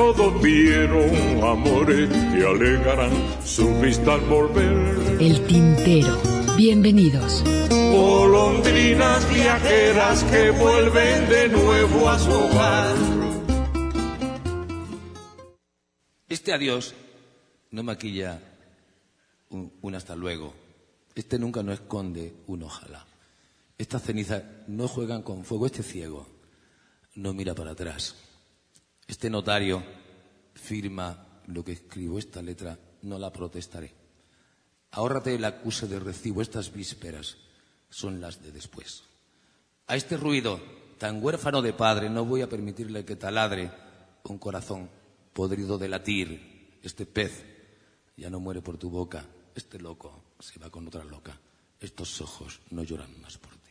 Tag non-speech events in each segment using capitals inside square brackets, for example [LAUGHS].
Todos vieron amores que alegarán su vista al volver. El tintero. Bienvenidos. Golondrinas viajeras que vuelven de nuevo a su hogar. Este adiós no maquilla un, un hasta luego. Este nunca no esconde un ojalá. Estas cenizas no juegan con fuego. Este ciego no mira para atrás. Este notario firma lo que escribo. Esta letra no la protestaré. Ahórrate el acuse de recibo. Estas vísperas son las de después. A este ruido tan huérfano de padre no voy a permitirle que taladre un corazón podrido de latir. Este pez ya no muere por tu boca. Este loco se va con otra loca. Estos ojos no lloran más por ti.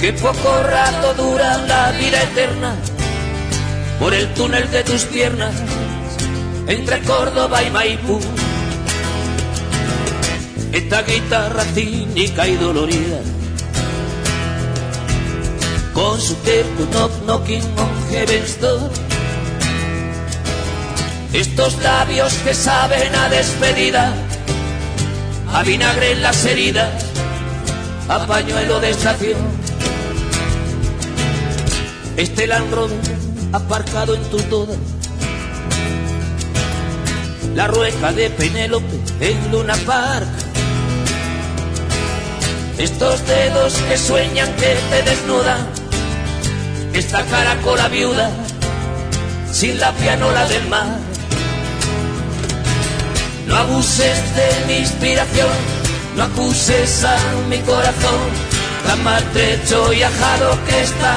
Que poco rato dura la vida eterna por el túnel de tus piernas entre Córdoba y Maipú. Esta guitarra cínica y dolorida con su tempo knock knocking on heaven's door. Estos labios que saben a despedida a vinagre en las heridas, a pañuelo de estación. Este Land aparcado en tu toda. La rueca de Penélope en Luna Park. Estos dedos que sueñan que te desnudan. Esta caracola viuda sin la pianola del mar. No abuses de mi inspiración, no acuses a mi corazón, tan maltrecho y ajado que está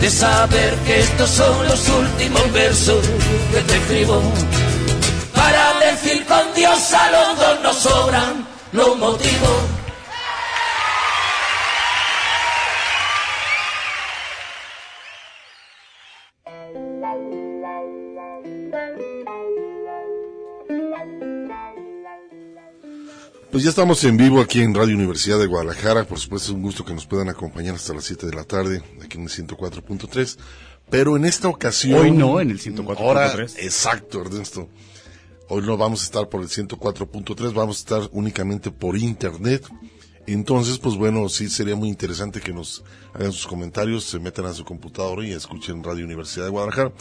de saber que estos son los últimos versos que te escribo. Para decir con Dios a los dos nos sobran los motivos. Pues ya estamos en vivo aquí en Radio Universidad de Guadalajara. Por supuesto, es un gusto que nos puedan acompañar hasta las 7 de la tarde, aquí en el 104.3. Pero en esta ocasión. Hoy no, en el 104.3. Ahora, exacto, Ernesto. Hoy no vamos a estar por el 104.3, vamos a estar únicamente por internet. Entonces, pues bueno, sí sería muy interesante que nos hagan sus comentarios, se metan a su computadora y escuchen Radio Universidad de Guadalajara.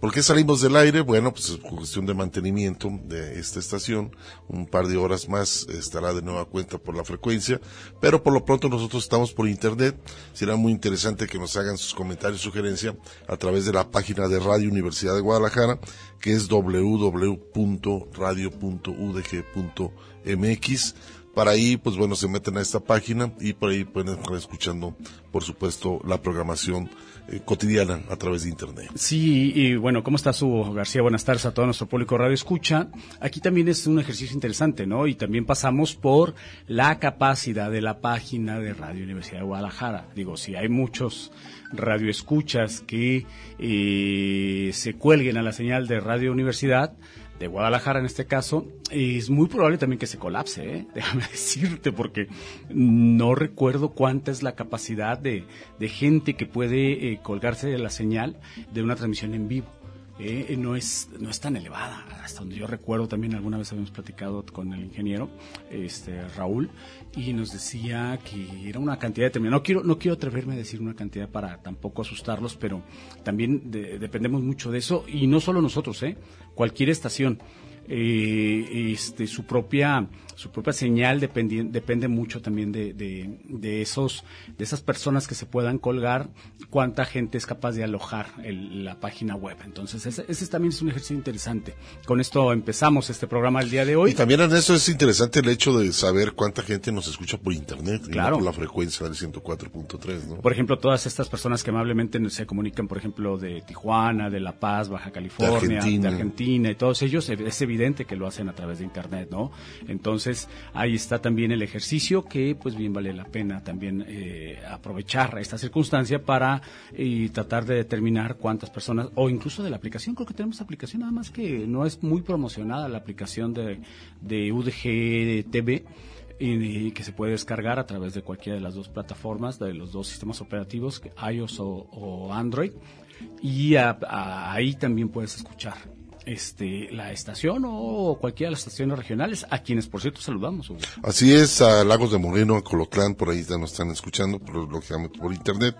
¿Por qué salimos del aire? Bueno, pues es cuestión de mantenimiento de esta estación. Un par de horas más estará de nueva cuenta por la frecuencia. Pero por lo pronto nosotros estamos por internet. Será muy interesante que nos hagan sus comentarios, sugerencia a través de la página de Radio Universidad de Guadalajara, que es www.radio.udg.mx para ahí, pues bueno, se meten a esta página y por ahí pueden estar escuchando, por supuesto, la programación eh, cotidiana a través de Internet. Sí, y bueno, ¿cómo estás, Hugo García? Buenas tardes a todo nuestro público Radio Escucha. Aquí también es un ejercicio interesante, ¿no? Y también pasamos por la capacidad de la página de Radio Universidad de Guadalajara. Digo, si hay muchos radioescuchas que eh, se cuelguen a la señal de Radio Universidad, de Guadalajara en este caso, es muy probable también que se colapse, ¿eh? [LAUGHS] déjame decirte, porque no recuerdo cuánta es la capacidad de, de gente que puede eh, colgarse de la señal de una transmisión en vivo. Eh, no es no es tan elevada. Hasta donde yo recuerdo también alguna vez habíamos platicado con el ingeniero este Raúl y nos decía que era una cantidad determinada. No quiero no quiero atreverme a decir una cantidad para tampoco asustarlos pero también dependemos mucho de eso y no solo nosotros eh cualquier estación eh, este, su propia su propia señal depende, depende mucho también de, de, esos de esas personas que se puedan colgar cuánta gente es capaz de alojar la página web. Entonces ese, también es un ejercicio interesante. Con esto empezamos este programa el día de hoy. Y también en eso es interesante el hecho de saber cuánta gente nos escucha por internet claro. por la frecuencia del 104.3 ¿no? por ejemplo todas estas personas que amablemente se comunican por ejemplo de Tijuana de La Paz Baja California de Argentina, y todos ellos es evidente que lo hacen a través de internet no entonces ahí está también el ejercicio que pues bien vale la pena también eh, aprovechar esta circunstancia para eh, tratar de determinar cuántas personas o incluso de la aplicación creo que tenemos aplicación nada más que no es muy promocionada la aplicación de, de UDG TV y, que se puede descargar a través de cualquiera de las dos plataformas de los dos sistemas operativos iOS o, Android. Y ahí también puedes escuchar este, la estación o cualquiera de las estaciones regionales, a quienes por cierto saludamos. Así es, a Lagos de Moreno, a Colotlán, por ahí nos están escuchando, por, lógicamente por internet.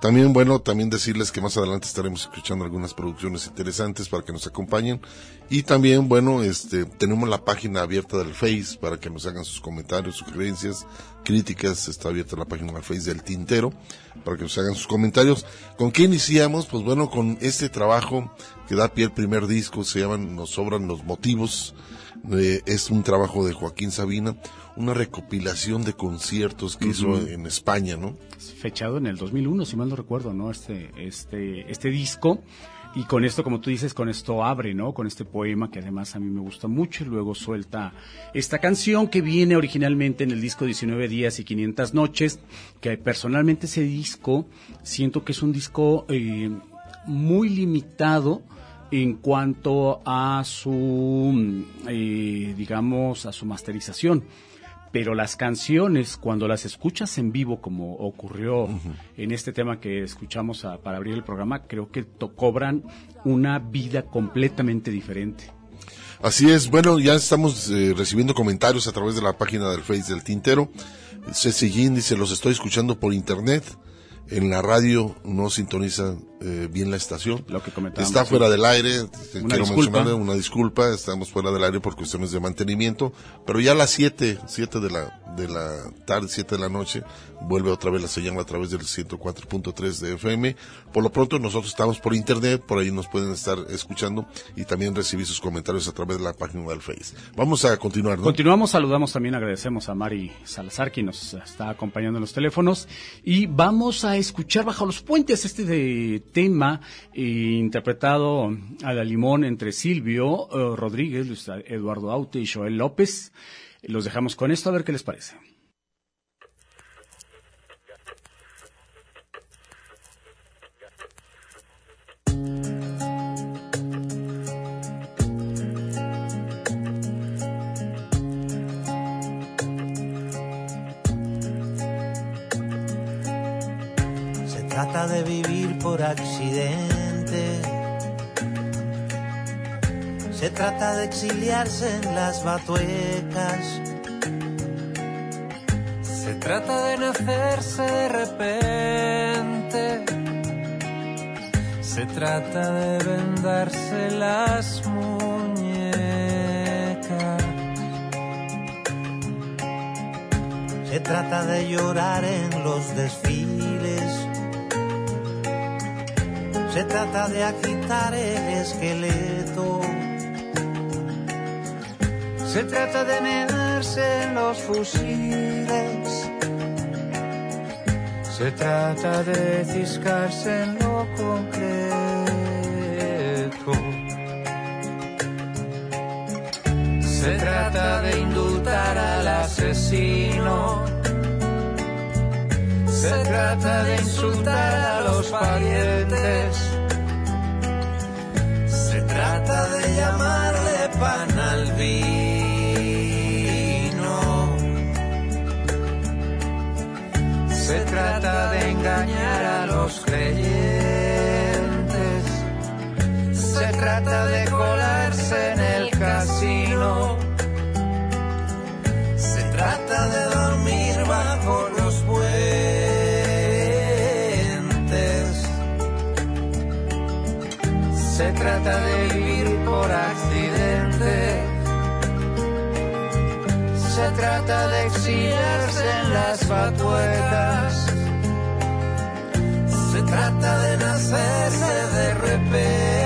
También, bueno, también decirles que más adelante estaremos escuchando algunas producciones interesantes para que nos acompañen. Y también, bueno, este, tenemos la página abierta del Face para que nos hagan sus comentarios, sugerencias, críticas. Está abierta la página del Face del Tintero para que nos hagan sus comentarios. ¿Con qué iniciamos? Pues bueno, con este trabajo que da pie al primer disco, se llaman Nos sobran los motivos. es un trabajo de Joaquín Sabina, una recopilación de conciertos que hizo en España, ¿no? Fechado en el 2001, si mal no recuerdo, ¿no? Este, este, este disco. Y con esto, como tú dices, con esto abre, ¿no? Con este poema que además a mí me gusta mucho y luego suelta esta canción que viene originalmente en el disco 19 días y 500 noches, que personalmente ese disco siento que es un disco... Eh, muy limitado en cuanto a su, eh, digamos, a su masterización. Pero las canciones, cuando las escuchas en vivo, como ocurrió en este tema que escuchamos a- para abrir el programa, creo que cobran una vida completamente diferente. Así es, bueno, ya estamos eh, recibiendo comentarios a través de la página del Face del Tintero. Ceci Gin dice, los estoy escuchando por internet. En la radio no sintoniza eh, bien la estación. Lo que Está sí. fuera del aire. Una Quiero disculpa. mencionarle una disculpa. Estamos fuera del aire por cuestiones de mantenimiento. Pero ya a las 7, 7 de la, de la tarde, 7 de la noche, vuelve otra vez la señal a través del 104.3 de FM. Por lo pronto nosotros estamos por internet, por ahí nos pueden estar escuchando y también recibir sus comentarios a través de la página del Face. Vamos a continuar, ¿no? Continuamos, saludamos también, agradecemos a Mari Salazar, quien nos está acompañando en los teléfonos, y vamos a escuchar Bajo los Puentes este de tema eh, interpretado a la limón entre Silvio eh, Rodríguez, Luis Eduardo Aute y Joel López. Los dejamos con esto, a ver qué les parece. Trata de vivir por accidente. Se trata de exiliarse en las batuecas. Se trata de nacerse de repente. Se trata de vendarse las muñecas. Se trata de llorar en los desfiles. Se trata de agitar el esqueleto. Se trata de mearse en los fusiles. Se trata de ciscarse en lo concreto. Se trata de indultar al asesino. Se trata de insultar a los parientes. Llamarle pan al vino. Se trata de engañar a los creyentes. Se trata de colarse en el casino. Se trata de dormir bajo los puentes. Se trata de trata de exiliarse en las batuecas. Se trata de nacerse de repente.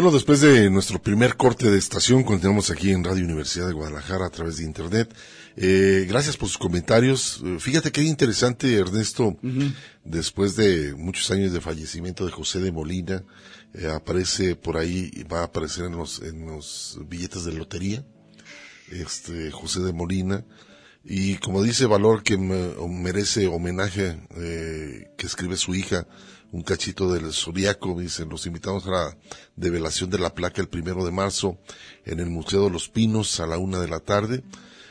Bueno, después de nuestro primer corte de estación, continuamos aquí en Radio Universidad de Guadalajara a través de Internet. Eh, gracias por sus comentarios. Eh, fíjate qué interesante, Ernesto, después de muchos años de fallecimiento de José de Molina, eh, aparece por ahí, va a aparecer en los, en los billetes de lotería, este, José de Molina, y como dice Valor que merece homenaje eh, que escribe su hija, un cachito del Zodiaco, dicen, los invitamos a la develación de la placa el primero de marzo en el Museo de los Pinos a la una de la tarde.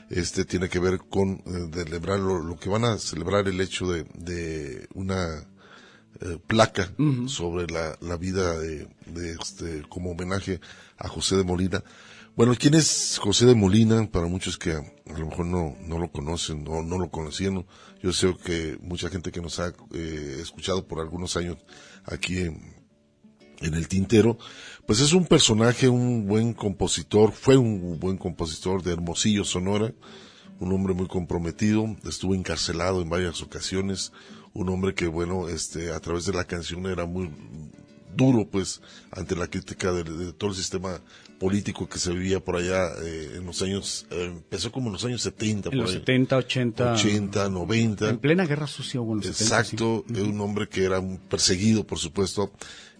Este tiene que ver con eh, celebrar lo, que van a celebrar el hecho de, de una eh, placa sobre la, la vida de, de, este, como homenaje a José de Molina. Bueno, ¿quién es José de Molina? Para muchos que a, lo mejor no, no lo conocen o no lo conocieron, yo sé que mucha gente que nos ha eh, escuchado por algunos años aquí en, en el tintero, pues es un personaje, un buen compositor, fue un buen compositor de Hermosillo, Sonora, un hombre muy comprometido, estuvo encarcelado en varias ocasiones, un hombre que bueno, este, a través de la canción era muy duro pues ante la crítica de todo el sistema político que se vivía por allá eh, en los años, eh, empezó como en los años 70. En los 70, 80. 80, 90. En plena guerra sucia hubo en los Exacto, 70, un hombre que era perseguido, por supuesto.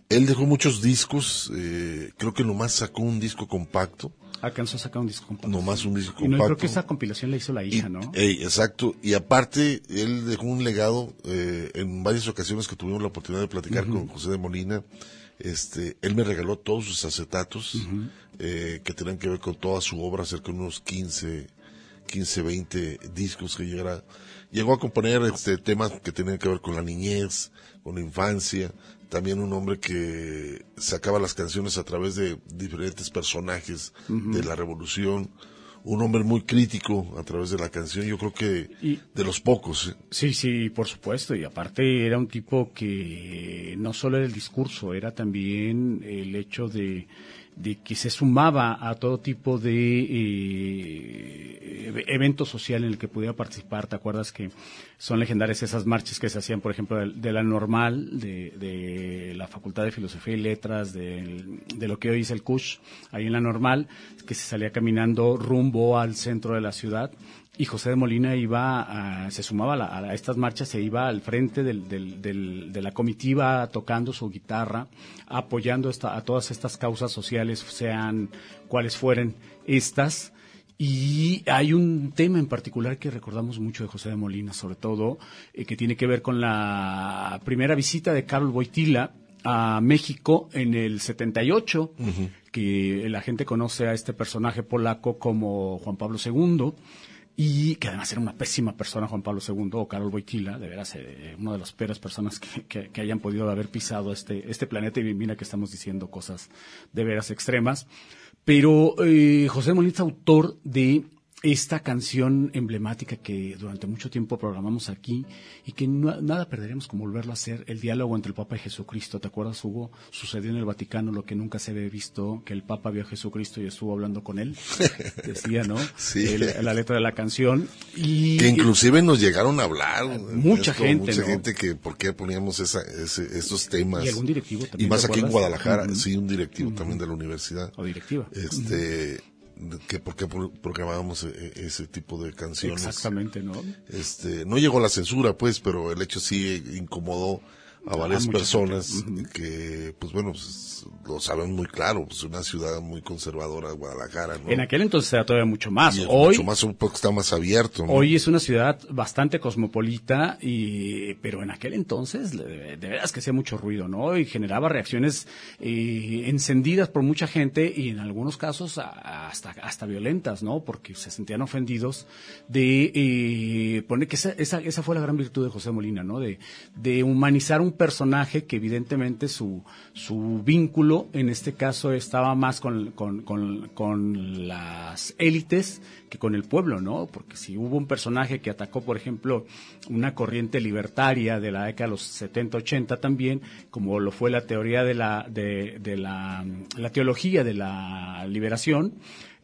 Él dejó muchos discos, eh, creo que nomás sacó un disco compacto. Alcanzó a sacar un disco compacto. Nomás un disco compacto. Y no, creo que esa compilación la hizo la hija, ¿no? exacto. Y aparte, él dejó un legado eh, en varias ocasiones que tuvimos la oportunidad de platicar con José de Molina. Este, él me regaló todos sus acetatos eh, que tenían que ver con toda su obra, cerca de unos 15, 15, 20 discos que llegara. Llegó a componer este, temas que tenían que ver con la niñez, con la infancia. También un hombre que sacaba las canciones a través de diferentes personajes de la revolución un hombre muy crítico a través de la canción, yo creo que de los pocos. ¿eh? Sí, sí, por supuesto, y aparte era un tipo que no solo era el discurso, era también el hecho de de que se sumaba a todo tipo de eh, evento social en el que pudiera participar. ¿Te acuerdas que son legendarias esas marchas que se hacían, por ejemplo, de, la normal, de, la Facultad de Filosofía y Letras, de, lo que hoy es el CUSH, ahí en la normal, que se salía caminando rumbo al centro de la ciudad y José de Molina iba se sumaba a, estas marchas se iba al frente de la comitiva tocando su guitarra, apoyando a todas estas causas sociales, sean cuales fueren estas. Y hay un tema en particular que recordamos mucho de José de Molina, sobre todo, eh, que tiene que ver con la primera visita de Carlos Boitila a México en el 78, que la gente conoce a este personaje polaco como Juan Pablo II y que además era una pésima persona Juan Pablo II o Carol Boitila, de veras eh, una de las peores personas que, que, hayan podido haber pisado este, este planeta y mira que estamos diciendo cosas de veras extremas. Pero eh, José Molina es autor de esta canción emblemática que durante mucho tiempo programamos aquí y que nada perderemos con volverlo a hacer, el diálogo entre el Papa y Jesucristo. ¿Te acuerdas, Hugo? Sucedió en el Vaticano lo que nunca se había visto, que el Papa vio a Jesucristo y estuvo hablando con él. [LAUGHS] Decía, ¿no? Sí. la letra de la canción. Y, que inclusive nos llegaron a hablar. Mucha gente, Mucha gente que por qué poníamos esa, esos temas. Y algún directivo también. Y más aquí en Guadalajara, sí, un directivo también de la universidad. O directiva. Este que por qué programábamos e, e, ese tipo de canciones. Exactamente, ¿no? Este, no llegó la censura, pues, pero el hecho sí incomodó a varias personas que, pues bueno, pues, lo saben muy claro, pues una ciudad muy conservadora, Guadalajara. ¿no? En aquel entonces era todavía mucho más. hoy, mucho más, un poco está más abierto. Hoy es una ciudad bastante cosmopolita, y, pero en aquel entonces, de, veras que hacía mucho ruido, ¿no? Y generaba reacciones eh, encendidas por mucha gente y en algunos casos hasta, hasta violentas, ¿no? Porque se sentían ofendidos de eh, poner que esa, esa, esa fue la gran virtud de José Molina, ¿no? De, de humanizar un personaje que evidentemente su, su vínculo en este caso estaba más con, con, con, las élites que con el pueblo, ¿no? Porque si hubo un personaje que atacó, por ejemplo, una corriente libertaria de la década de los 70-80 también, como lo fue la teoría de la, de, la, la teología de la liberación,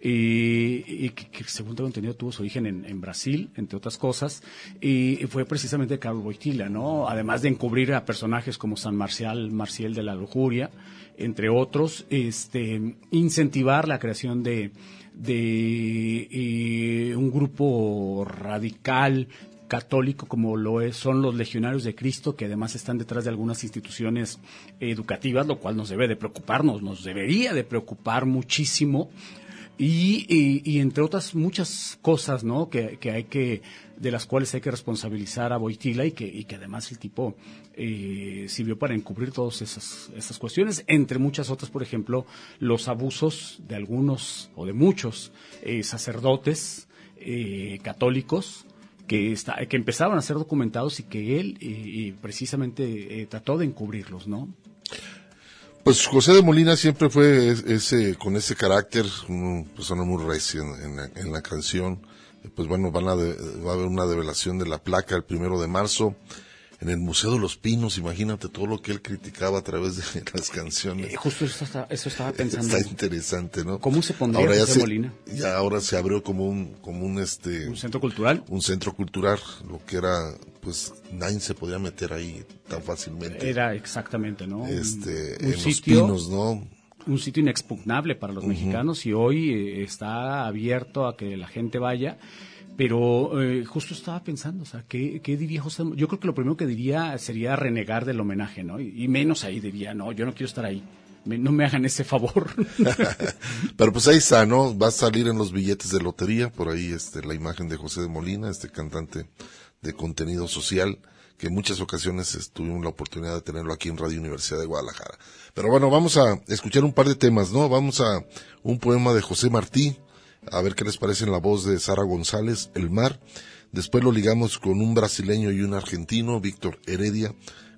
y, que, según tengo entendido tuvo su origen en, Brasil, entre otras cosas, y fue precisamente Carlos Boitila, ¿no? Además de encubrir a personajes como San Marcial, Marcial de la Lujuria, entre otros, este, incentivar la creación de, de eh, un grupo radical católico como lo es, son los legionarios de Cristo, que además están detrás de algunas instituciones educativas, lo cual nos debe de preocuparnos, nos debería de preocupar muchísimo. Y, y, entre otras muchas cosas, ¿no? Que, que, hay que, de las cuales hay que responsabilizar a Boitila y que, y que además el tipo eh, sirvió para encubrir todas esas, esas cuestiones, entre muchas otras, por ejemplo, los abusos de algunos o de muchos eh, sacerdotes eh, católicos que, está, que empezaban a ser documentados y que él precisamente trató de encubrirlos, ¿no? Pues José de Molina siempre fue ese, con ese carácter, una persona muy recia en, la, canción. Pues bueno, van a va a haber una develación de la placa el primero de marzo en el Museo de los Pinos, imagínate todo lo que él criticaba a través de [LAUGHS] las canciones. Eh, justo eso, eso, estaba pensando. Está interesante, ¿no? ¿Cómo se pondría ahora ya Molina? Ya ahora se abrió como un, como un este. Un centro cultural. Un centro cultural, lo que era, pues nadie se podía meter ahí tan fácilmente. Era exactamente, ¿no? Este, en los Pinos, ¿no? Un sitio inexpugnable para los mexicanos y hoy eh, está abierto a que la gente vaya pero eh, justo estaba pensando, o sea, ¿qué, diría José? Yo creo que lo primero que diría sería renegar del homenaje, ¿no? Y, menos ahí diría, no, yo no quiero estar ahí. no me hagan ese favor. [LAUGHS] Pero pues ahí está, ¿no? Va a salir en los billetes de lotería, por ahí este, la imagen de José de Molina, este cantante de contenido social, que en muchas ocasiones tuvimos la oportunidad de tenerlo aquí en Radio Universidad de Guadalajara. Pero bueno, vamos a escuchar un par de temas, ¿no? Vamos a un poema de José Martí, a ver qué les parece en la voz de Sara González, El Mar. Después lo ligamos con un brasileño y un argentino, Víctor Heredia,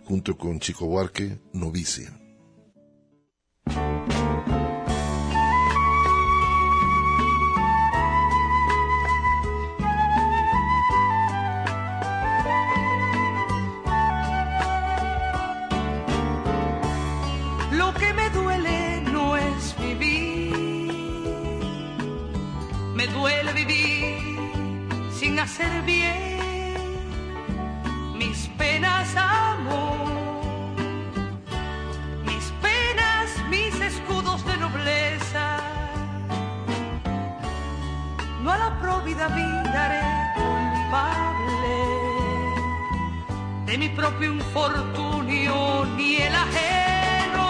junto con Chico Buarque, Novicia. Hacer bien mis penas, amor, mis penas, mis escudos de nobleza. No a la próvida vida haré culpable de mi propio infortunio ni el ajeno.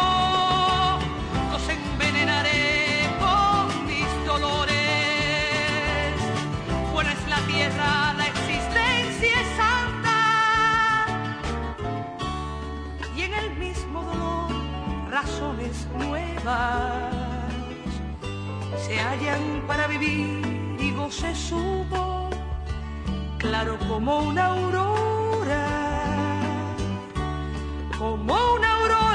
Los envenenaré la existencia es santa. Y en el mismo dolor, razones nuevas se hallan para vivir y goce su voz, claro como una aurora, como una aurora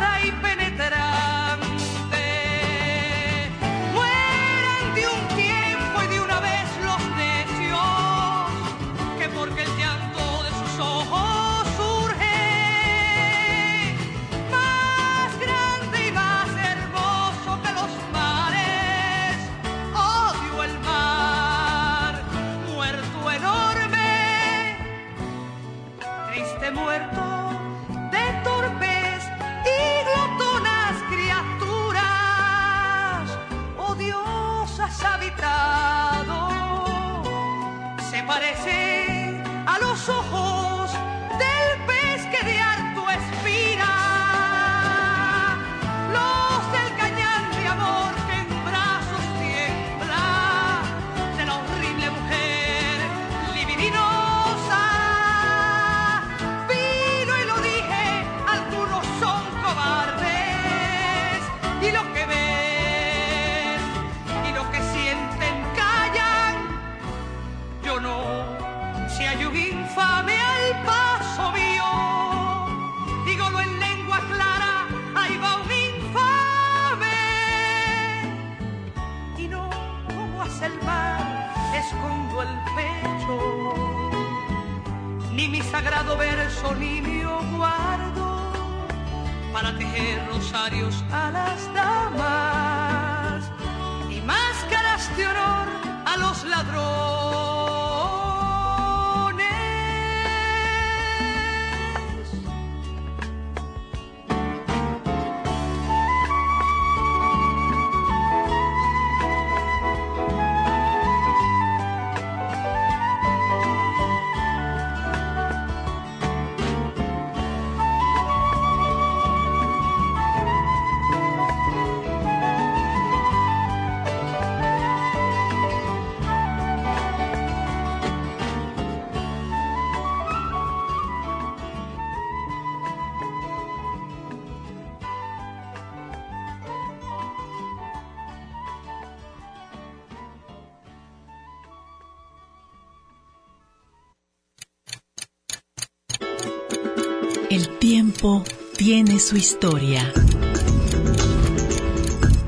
tiempo tiene su historia.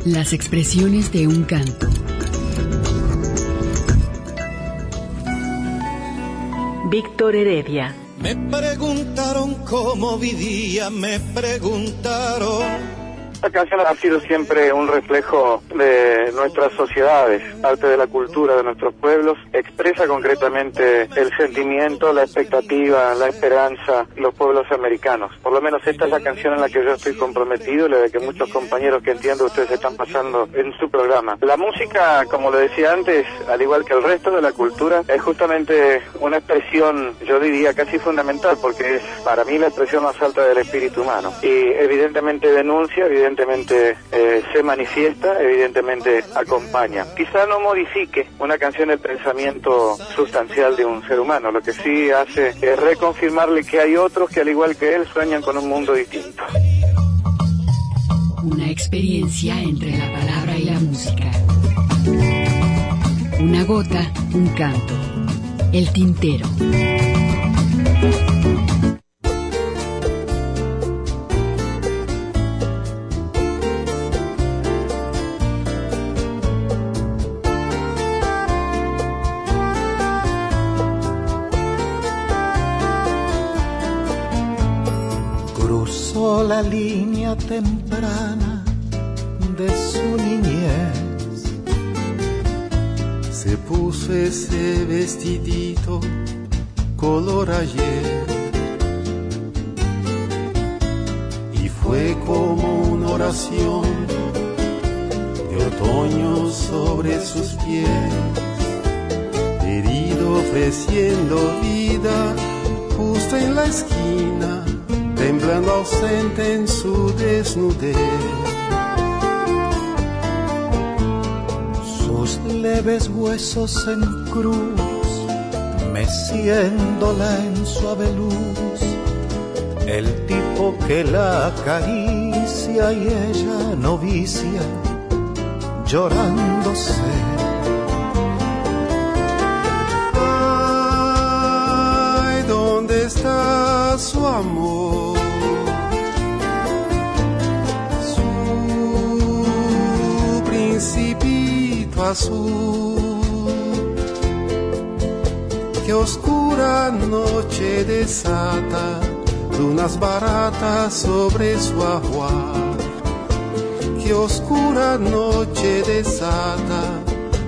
Las expresiones de un canto. Víctor Heredia. Me preguntaron cómo vivía, me preguntaron. Esta canción ha sido siempre un reflejo de nuestras sociedades, parte de la cultura de nuestros pueblos, expresa concretamente el sentimiento, la expectativa, la esperanza de los pueblos americanos. Por lo menos esta es la canción en la que yo estoy comprometido y la de que muchos compañeros que entiendo ustedes están pasando en su programa. La música, como lo decía antes, al igual que el resto de la cultura, es justamente una expresión, yo diría casi fundamental, porque es para mí la expresión más alta del espíritu humano. Y evidentemente denuncia, evidentemente eh, se manifiesta, evidentemente acompaña. Quizá no modifique una canción el pensamiento sustancial de un ser humano, lo que sí hace es reconfirmarle que hay otros que al igual que él sueñan con un mundo distinto. Una experiencia entre la palabra y la música. Una gota, un canto. El tintero. Temprana de Sus leves huesos en cruz, meciéndola en suave luz, el tipo que la acaricia y ella novicia, llorándose. Ay, ¿dónde está su amor? Azul. Qué oscura noche desata lunas baratas sobre su ajuar. Qué oscura noche desata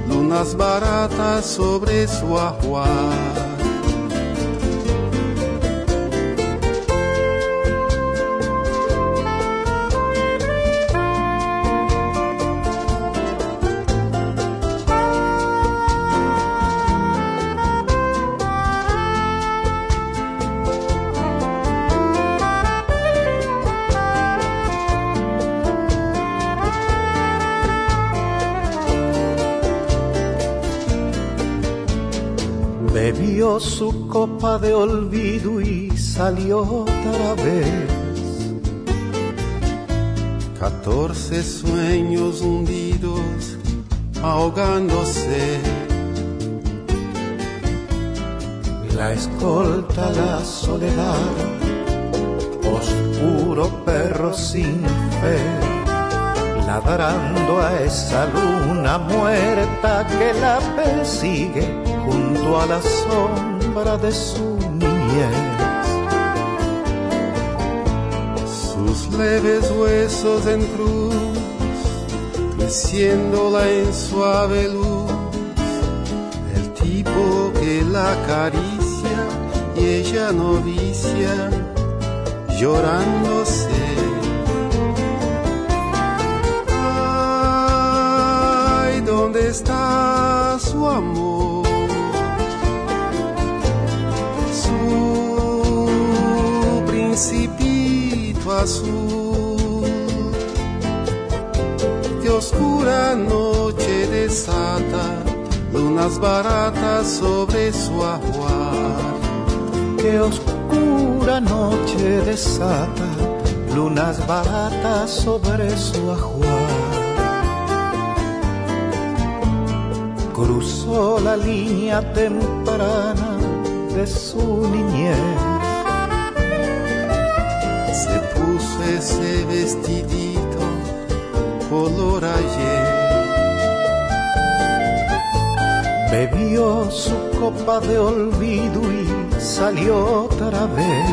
lunas baratas sobre su ajuar. Su copa de olvido y salió otra vez. Catorce sueños hundidos, ahogándose. La escolta, la soledad, oscuro perro sin fe, ladrando a esa luna muerta que la persigue junto a la sombra de su niñez. Sus leves huesos en cruz, meciéndola en suave luz, el tipo que la acaricia y ella novicia, llorándose. ¿dónde está su amor? Azul. Que oscura noche desata lunas baratas sobre su ajuar. Que oscura noche desata lunas baratas sobre su ajuar. Cruzó la línea temprana de su niñez. Ese vestidito color ayer. Bebió su copa de olvido y salió otra vez.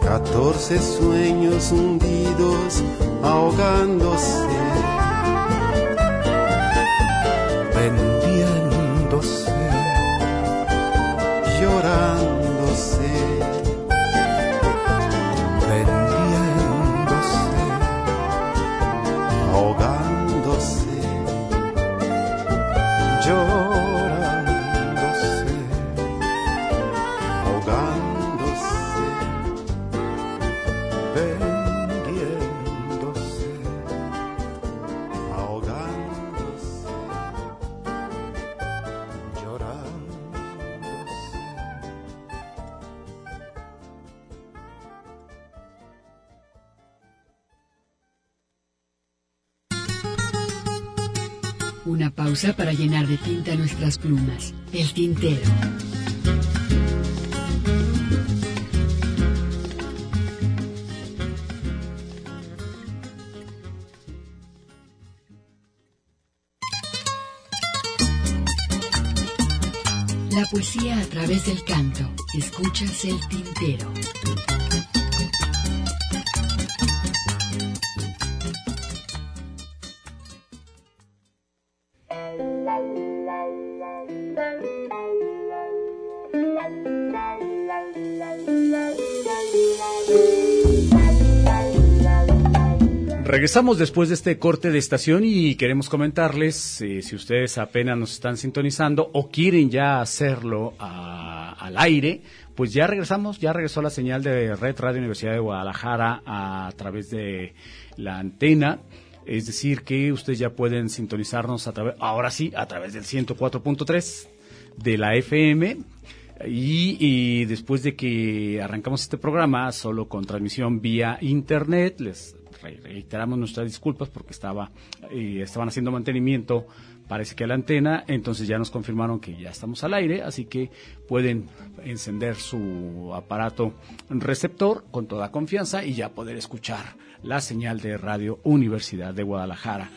Catorce sueños hundidos ahogándose. Para llenar de tinta nuestras plumas. El tintero. La poesía a través del canto. Escuchas el tintero. Regresamos después de este corte de estación y queremos comentarles, eh, si ustedes apenas nos están sintonizando o quieren ya hacerlo a- al aire, pues ya regresamos, ya regresó la señal de Red Radio Universidad de Guadalajara a, través de la antena. Es decir, que ustedes ya pueden sintonizarnos a través, ahora sí, a través del 104.3 de la FM. Y, después de que arrancamos este programa, solo con transmisión vía internet, les reiteramos nuestras disculpas porque estaba eh, estaban haciendo mantenimiento, parece que a la antena, entonces ya nos confirmaron que ya estamos al aire, así que pueden encender su aparato receptor con toda confianza y ya poder escuchar la señal de Radio Universidad de Guadalajara.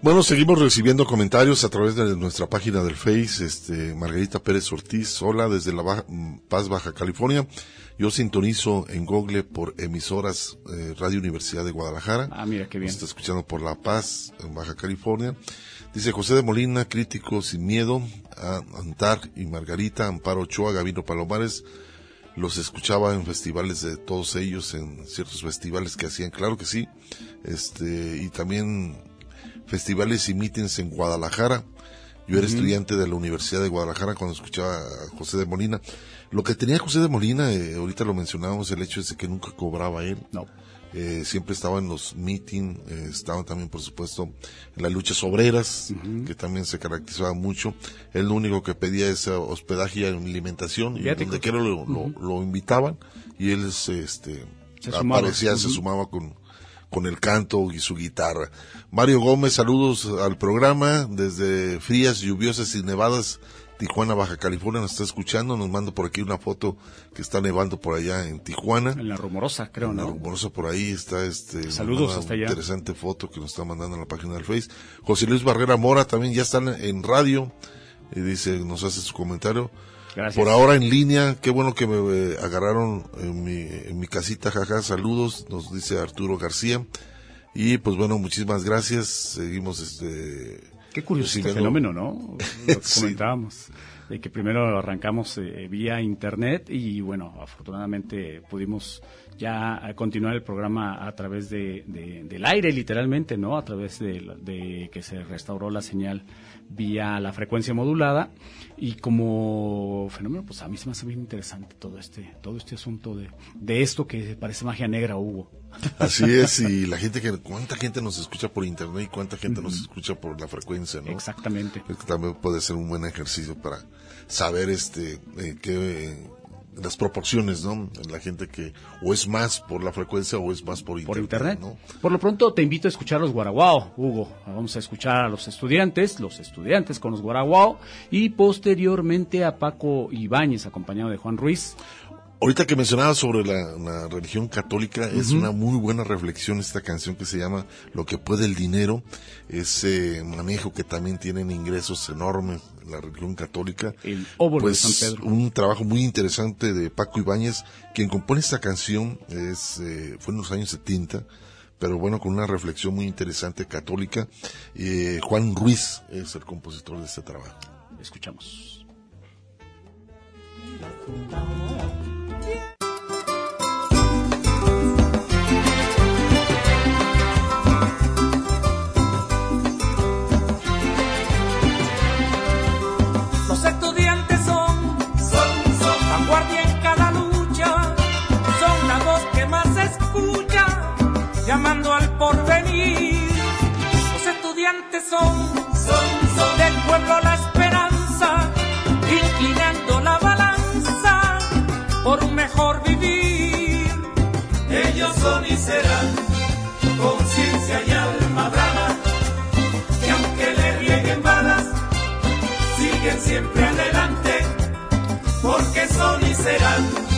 Bueno, seguimos recibiendo comentarios a través de nuestra página del Face, este, Margarita Pérez Ortiz, hola desde La Baja- Paz, Baja California. Yo sintonizo en Google por emisoras eh, Radio Universidad de Guadalajara. Ah, mira qué bien. Nos está escuchando por La Paz, en Baja California. Dice José de Molina, crítico sin miedo, a Antar y Margarita, Amparo Ochoa, Gavino Palomares. Los escuchaba en festivales de todos ellos, en ciertos festivales que hacían, claro que sí. Este, y también festivales y mítines en Guadalajara. Yo era estudiante de la Universidad de Guadalajara cuando escuchaba a José de Molina. Lo que tenía José de Molina, eh, ahorita lo mencionábamos, el hecho es de que nunca cobraba él. No. Eh, siempre estaba en los meetings, eh, estaba también, por supuesto, en las luchas obreras, que también se caracterizaba mucho. Él lo único que pedía es eh, hospedaje y alimentación, y donde quiera lo, invitaban, y él se, este, Se sumaba. aparecía, se sumaba con, con el canto y su guitarra. Mario Gómez, saludos al programa desde frías, lluviosas y nevadas. Tijuana, Baja California, nos está escuchando, nos manda por aquí una foto que está nevando por allá en Tijuana. En la rumorosa, creo, En la ¿no? rumorosa por ahí está este Saludos hasta allá. interesante foto que nos está mandando en la página del Face. José Luis Barrera Mora también ya está en- en radio y dice, nos hace su comentario. Gracias. Por ahora en línea, qué bueno que me eh, agarraron en mi, en mi casita, jaja, saludos, nos dice Arturo García. Y pues bueno, muchísimas gracias. Seguimos este. Qué curioso este fenómeno, ¿no? [LAUGHS] Lo que Sí. comentábamos. De que primero arrancamos eh, vía internet y bueno, afortunadamente pudimos ya eh, continuar el programa a través de, de- del aire, literalmente, ¿no? A través de, de que se restauró la señal vía la frecuencia modulada y como fenómeno, pues a mí se me hace bien interesante todo este, todo este asunto de, de esto que parece magia negra, Hugo. Así es, y la gente que, cuánta gente nos escucha por internet y cuánta gente nos escucha por la frecuencia, ¿no? Exactamente. Es que también puede ser un buen ejercicio para saber este eh, qué las proporciones, ¿no? La gente que o es más por la frecuencia o es más por por internet, internet. ¿no? Por lo pronto te invito a escuchar los guaraguao, Hugo. Vamos a escuchar a los estudiantes, los estudiantes con los guaraguao y posteriormente a Paco Ibáñez acompañado de Juan Ruiz. Ahorita que mencionabas sobre la, la religión católica, es una muy buena reflexión esta canción que se llama Lo que puede el dinero, ese manejo que también tienen ingresos enormes la religión católica. El óvulo pues, de San Pedro. Un trabajo muy interesante de Paco Ibáñez, quien compone esta canción, es, eh, fue en los años 70, pero bueno, con una reflexión muy interesante católica. Eh, Juan Ruiz es el compositor de este trabajo. Escuchamos. Los estudiantes son, son, son vanguardia en cada lucha, son la voz que más escucha, llamando al porvenir. Los estudiantes son, son, son del pueblo la por un mejor vivir. Ellos son y serán conciencia y alma brava, que aunque le rieguen balas, siguen siempre adelante, porque son y serán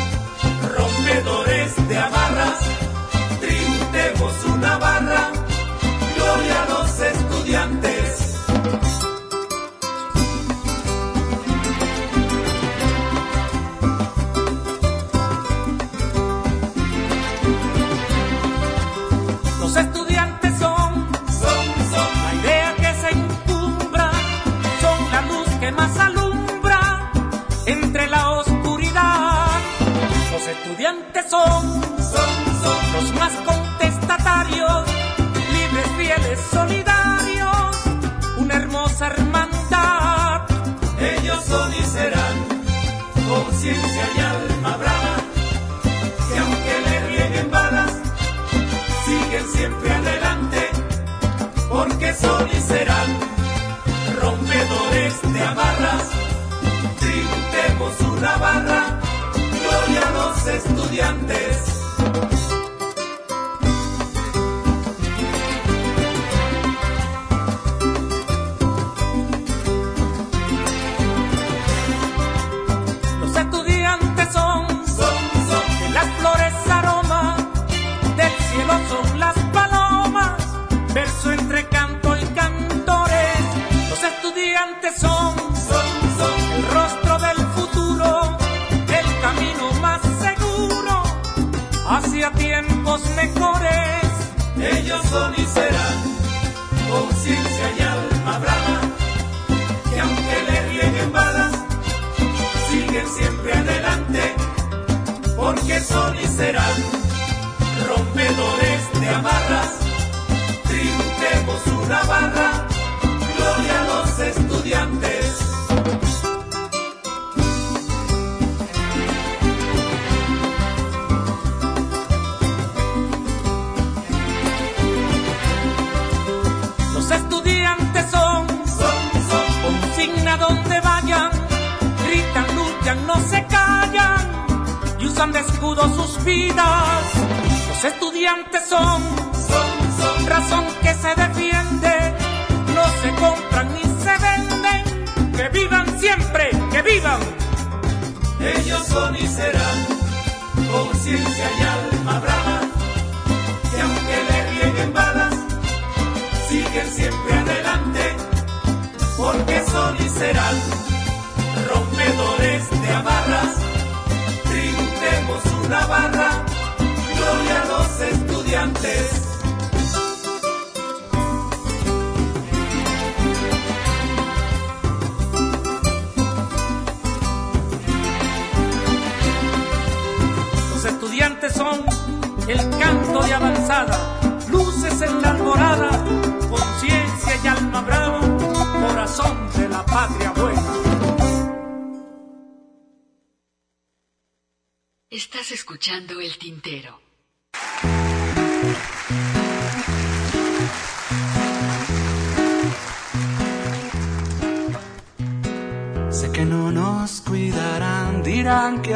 dirán que.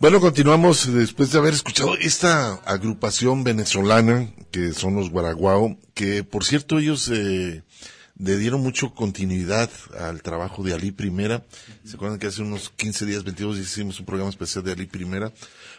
Bueno, continuamos después de haber escuchado esta agrupación venezolana que son los Guaraguao, que por cierto ellos eh, le dieron mucho continuidad al trabajo de Ali Primera. ¿Se acuerdan que hace unos 15 días, 22 hicimos un programa especial de Ali Primera?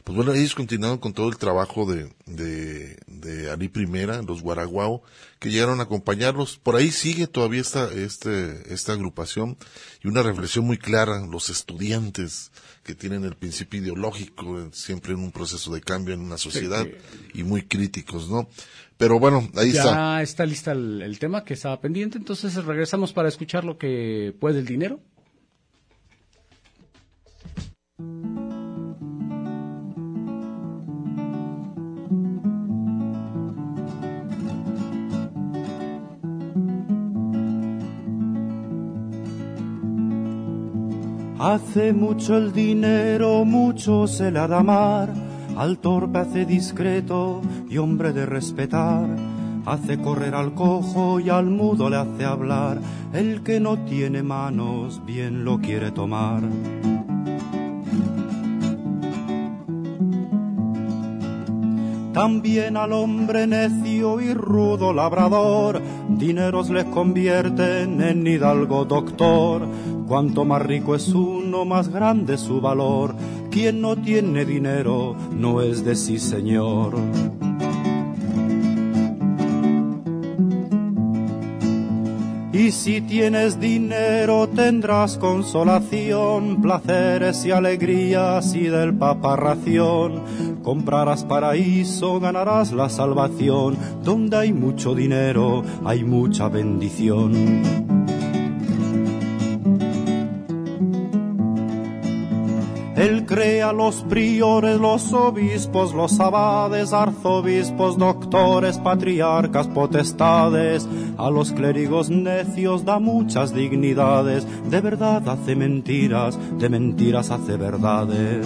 Pues bueno, ellos continuaron con todo el trabajo de, de, de Ali Primera, los Guaraguao, que llegaron a acompañarlos. Por ahí sigue todavía esta, este, esta agrupación y una reflexión muy clara, los estudiantes que tienen el principio ideológico, siempre en un proceso de cambio en una sociedad y muy críticos, ¿no? Pero bueno, ahí ya está. Ya está lista el, el tema que estaba pendiente, entonces regresamos para escuchar lo que puede el dinero. Hace mucho el dinero, mucho se le ha de amar, al torpe hace discreto y hombre de respetar. Hace correr al cojo y al mudo le hace hablar, el que no tiene manos bien lo quiere tomar. También al hombre necio y rudo labrador, dineros les convierten en hidalgo doctor. Cuanto más rico es uno, más grande su valor. Quien no tiene dinero no es de sí señor. Y si tienes dinero tendrás consolación, placeres y alegrías y del papa ración. Comprarás paraíso, ganarás la salvación. Donde hay mucho dinero hay mucha bendición. Él crea los priores, los obispos, los abades, arzobispos, doctores, patriarcas, potestades. A los clérigos necios da muchas dignidades. De verdad hace mentiras, de mentiras hace verdades.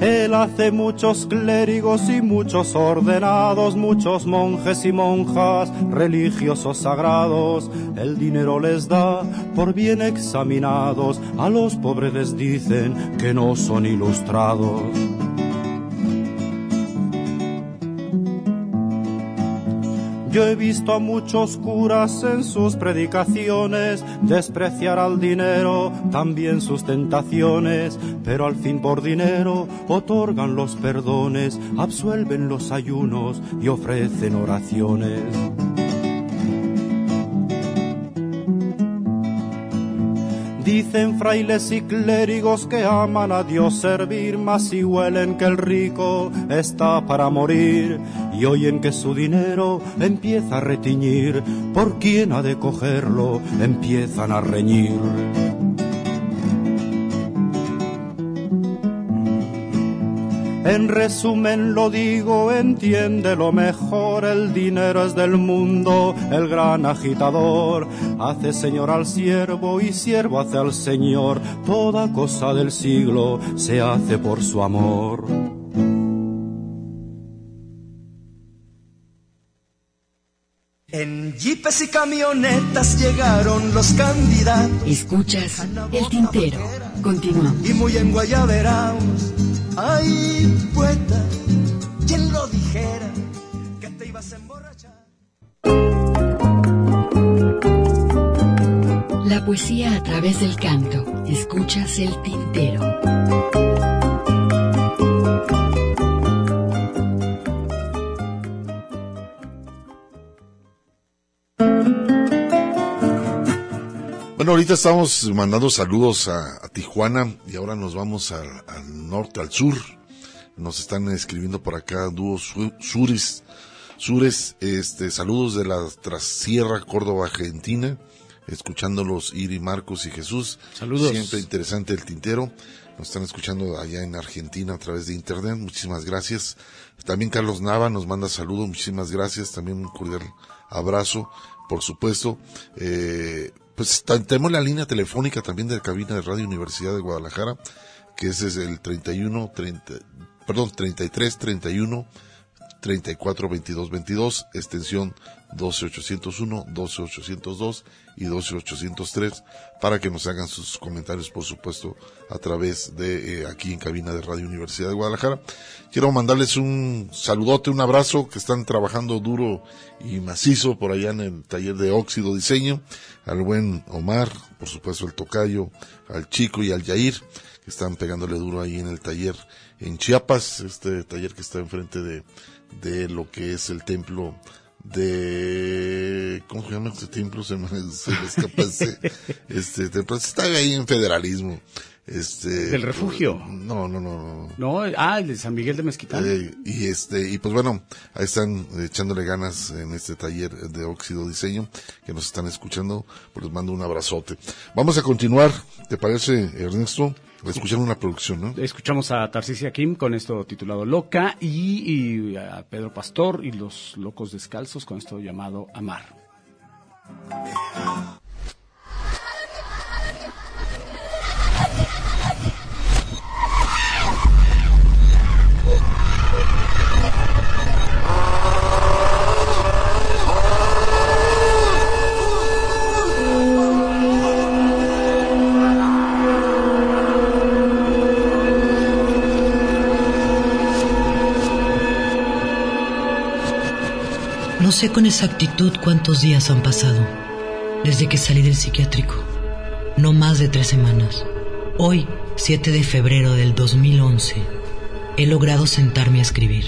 Él hace muchos clérigos y muchos ordenados, muchos monjes y monjas, religiosos sagrados. El dinero les da por bien examinados, a los pobres les dicen que no son ilustrados. Yo he visto a muchos curas en sus predicaciones despreciar al dinero, también sus tentaciones, pero al fin por dinero otorgan los perdones, absuelven los ayunos y ofrecen oraciones. Dicen frailes y clérigos que aman a Dios servir, mas si huelen que el rico está para morir y oyen que su dinero empieza a retiñir, por quién ha de cogerlo empiezan a reñir. En resumen lo digo, entiende lo mejor, el dinero es del mundo, el gran agitador. Hace señor al siervo y siervo hace al señor, toda cosa del siglo se hace por su amor. En jeepes y camionetas llegaron los candidatos. Escuchas el tintero. Continuamos. Y muy en guayaberaos. Ay, poeta, ¿quién lo dijera? Que te ibas a emborrachar. La poesía a través del canto. Escuchas el tintero. Bueno, ahorita estamos mandando saludos a, a Tijuana y ahora nos vamos al, al, norte, al sur. Nos están escribiendo por acá dúos suris. Sures, este, saludos de la Trasierra, Córdoba, Argentina, escuchándolos Iri, Marcos y Jesús. Saludos. Siempre interesante el tintero. Nos están escuchando allá en Argentina a través de internet. Muchísimas gracias. También Carlos Nava nos manda saludos. Muchísimas gracias. También un cordial abrazo, por supuesto. Eh, pues tenemos la línea telefónica también de la cabina de Radio Universidad de Guadalajara, que ese es el 31, 30, perdón, 33, 31, 34 22 22, extensión 12801, 12802 y 12803, para que nos hagan sus comentarios, por supuesto, a través de eh, aquí en cabina de Radio Universidad de Guadalajara. Quiero mandarles un saludote, un abrazo, que están trabajando duro y macizo por allá en el taller de óxido diseño, al buen Omar, por supuesto el tocayo, al chico y al Yair, que están pegándole duro ahí en el taller en Chiapas, este taller que está enfrente de, de lo que es el templo de ¿cómo se llama este templo? Se me, se me escapa ese, [LAUGHS] este templo, está ahí en federalismo. Este Del refugio. No, no, no, no. No, ah, el de San Miguel de Mezquitán. Eh, y este, y pues bueno, ahí están echándole ganas en este taller de óxido diseño que nos están escuchando, pues les mando un abrazote. Vamos a continuar, ¿te parece, Ernesto? A escuchar una producción, ¿no? Escuchamos a Tarcisia Kim con esto titulado Loca y a Pedro Pastor y los Locos Descalzos con esto llamado Amar. No sé con exactitud cuántos días han pasado desde que salí del psiquiátrico. No más de tres semanas. Hoy, 7 de febrero del 2011, he logrado sentarme a escribir.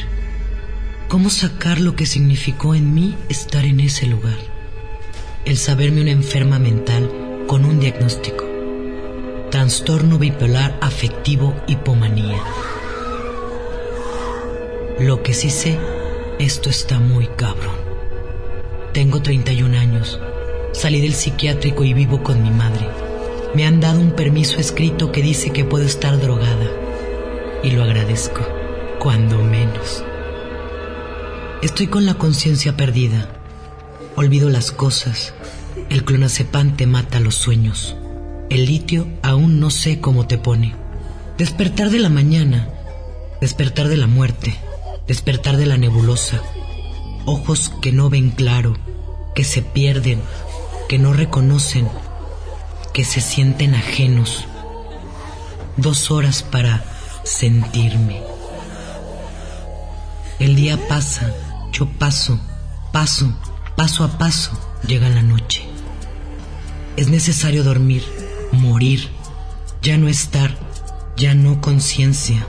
¿Cómo sacar lo que significó en mí estar en ese lugar? El saberme una enferma mental con un diagnóstico. Trastorno bipolar afectivo hipomanía. Lo que sí sé, esto está muy cabrón. Tengo 31 años. Salí del psiquiátrico y vivo con mi madre. Me han dado un permiso escrito que dice que puedo estar drogada. Y lo agradezco, cuando menos. Estoy con la conciencia perdida. Olvido las cosas. El clonazepam te mata los sueños. El litio aún no sé cómo te pone. Despertar de la mañana. Despertar de la muerte. Despertar de la nebulosa. Ojos que no ven claro. Que se pierden. Que no reconocen. Que se sienten ajenos. Dos horas para sentirme. El día pasa, yo paso, paso, paso a paso, llega la noche. Es necesario dormir, morir, ya no estar, ya no conciencia.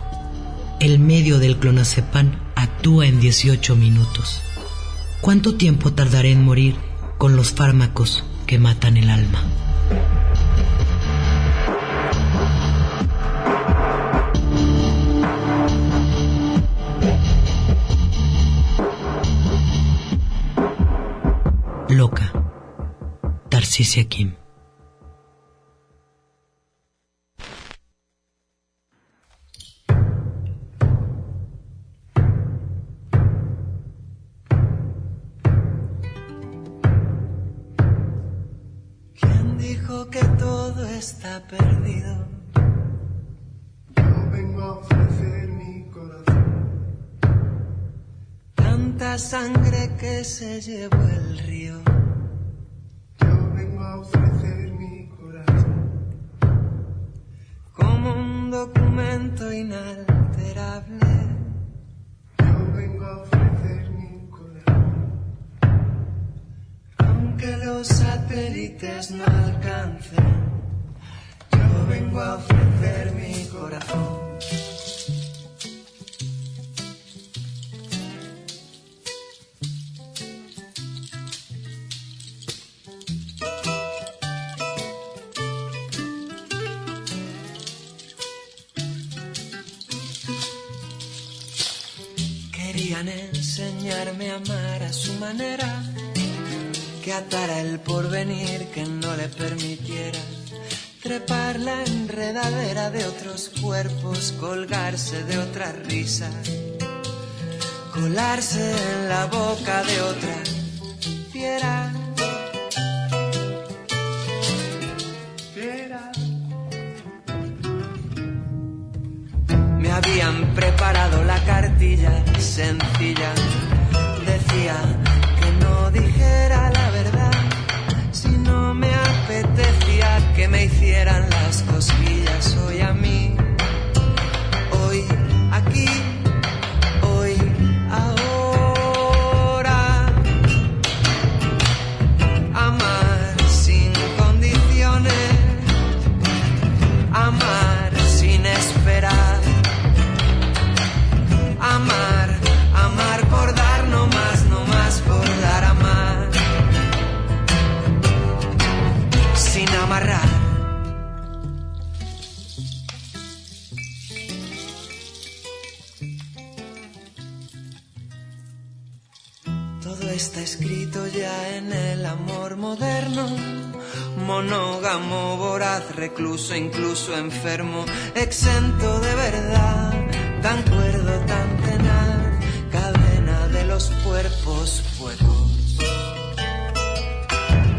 El medio del clonazepam actúa en 18 minutos. ¿Cuánto tiempo tardaré en morir con los fármacos que matan el alma? Loca. Tarcisia Kim. Tanta sangre que se llevó el río. Yo vengo a ofrecer mi corazón. Como un documento inalterable. Yo vengo a ofrecer mi corazón. Aunque los satélites no alcancen. Yo vengo a ofrecer mi corazón. A amar a su manera, que atara el porvenir que no le permitiera trepar la enredadera de otros cuerpos, colgarse de otra risa, colarse en la boca de otra fiera. Habían preparado la cartilla sencilla, decía que no dijera la verdad si no me apetecía que me hicieran las cosquillas monógamo, voraz, recluso, incluso enfermo, exento de verdad, tan cuerdo, tan tenaz, cadena de los cuerpos fuegos.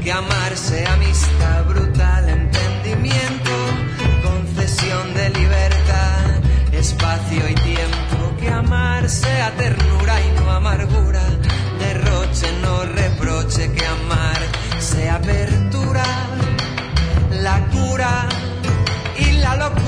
Que amarse amistad brutal, entendimiento, concesión de libertad, espacio y tiempo, que amarse a ternura y no amargura, derroche, no reproche, que amar sea apertura, y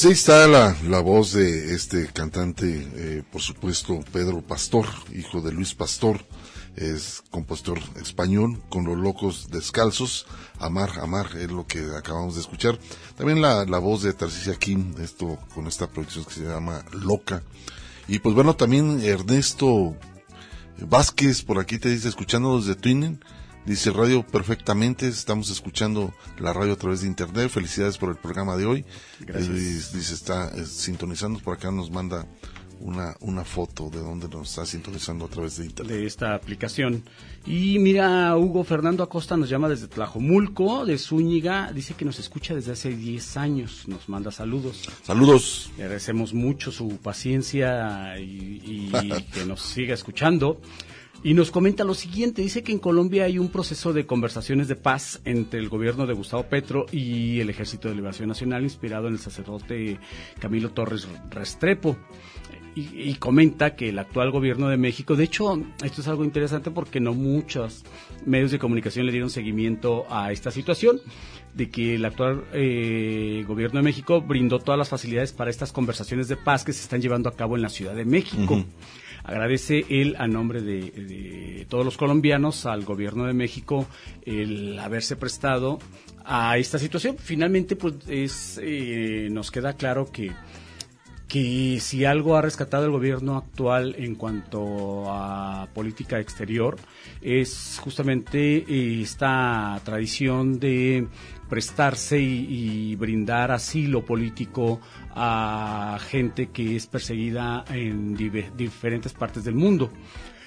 Pues ahí está la, voz de este cantante, eh, por supuesto, Pedro Pastor, hijo de Luis Pastor, es compositor español, con los locos descalzos, Amar, Amar, es lo que acabamos de escuchar. También la, la voz de Tarcisia Kim, esto con esta producción que se llama Loca. Y pues bueno, también Ernesto Vázquez, por aquí te dice, escuchándonos de Twinen, Dice radio perfectamente, estamos escuchando la radio a través de internet. Felicidades por el programa de hoy. Gracias. Dice, está eh, sintonizando por acá, nos manda una, una foto de donde nos está sintonizando a través de internet. de esta aplicación. Y mira, Hugo Fernando Acosta nos llama desde Tlajomulco, de Zúñiga, dice que nos escucha desde hace 10 años, nos manda saludos. Saludos. Le agradecemos mucho su paciencia y, y [LAUGHS] que nos siga escuchando. Y nos comenta lo siguiente, dice que en Colombia hay un proceso de conversaciones de paz entre el gobierno de Gustavo Petro y el Ejército de Liberación Nacional inspirado en el sacerdote Camilo Torres Restrepo. Y, comenta que el actual gobierno de México, de hecho, esto es algo interesante porque no muchos medios de comunicación le dieron seguimiento a esta situación, de que el actual eh, gobierno de México brindó todas las facilidades para estas conversaciones de paz que se están llevando a cabo en la Ciudad de México. Agradece él a nombre de, todos los colombianos al gobierno de México el haberse prestado a esta situación. Finalmente, pues es, eh, nos queda claro que que si algo ha rescatado el gobierno actual en cuanto a política exterior es justamente eh, esta tradición de prestarse y, brindar asilo político a gente que es perseguida en diferentes partes del mundo.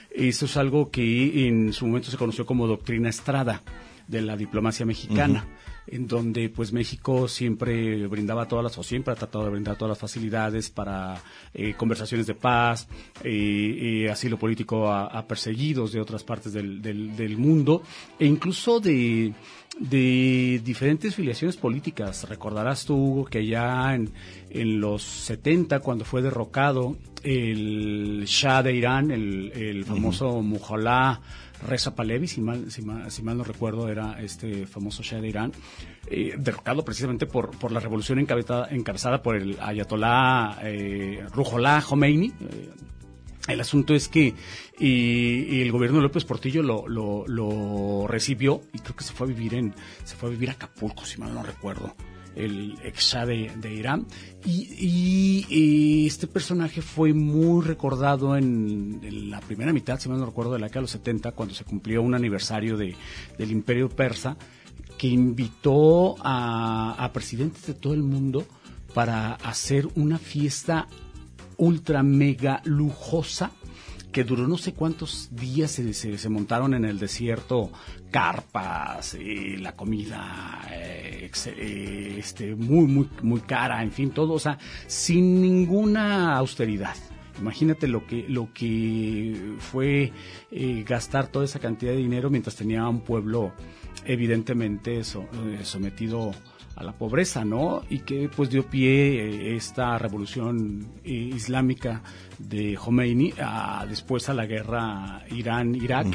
Eso es algo que en su momento se conoció como doctrina Estrada de la diplomacia mexicana en donde pues México siempre brindaba todas las, o siempre ha tratado de brindar todas las facilidades para eh, conversaciones de paz, eh, asilo político a, perseguidos de otras partes del, del, mundo, e incluso de, de diferentes filiaciones políticas. Recordarás tú, Hugo, que ya en, en los 70, cuando fue derrocado el Shah de Irán, el, el famoso uh Reza Pahlavi, si mal, si mal, si mal no recuerdo, era este famoso Shah de Irán, eh, derrocado precisamente por, por la revolución encabezada, encabezada por el ayatolá eh, Ruhollah Khomeini. Eh, el asunto es que el gobierno de López Portillo lo, recibió y creo que se fue a vivir en se fue a vivir a Acapulco, si mal no recuerdo el ex de, de Irán. Y, este personaje fue muy recordado en, la primera mitad, si mal no recuerdo, de la década de los 70, cuando se cumplió un aniversario de, del imperio persa, que invitó a presidentes de todo el mundo para hacer una fiesta ultra mega lujosa que duró no sé cuántos días, se, se, montaron en el desierto carpas, y la comida eh, eh, este, muy, muy, muy cara, en fin, todo, o sea, sin ninguna austeridad. Imagínate lo que, lo que fue eh, gastar toda esa cantidad de dinero mientras tenía un pueblo evidentemente sometido a la pobreza, ¿no? Y que pues dio pie esta revolución islámica de Khomeini a, después a la guerra Irán-Irak,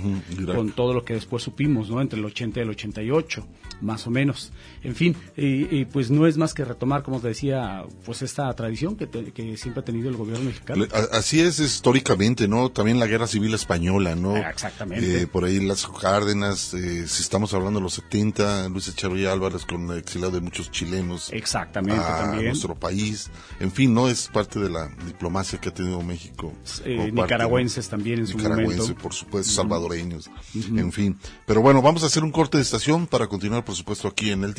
con todo lo que después supimos, ¿no? Entre el 80 y el 88, más o menos. En fin, y, pues no es más que retomar, como te decía, pues esta tradición que, que siempre ha tenido el gobierno mexicano. Así es históricamente, ¿no? También la guerra civil española, ¿no? Ah, exactamente. Eh, por ahí las Cárdenas, eh, si estamos hablando de los 70, Luis Echeverría Álvarez con el exilio de muchos chilenos. Exactamente, a también. nuestro país. En fin, ¿no? Es parte de la diplomacia que ha tenido México. Eh, nicaragüenses también en su momento. por supuesto, salvadoreños, en fin. Pero bueno, vamos a hacer un corte de estación para continuar, por supuesto, aquí en el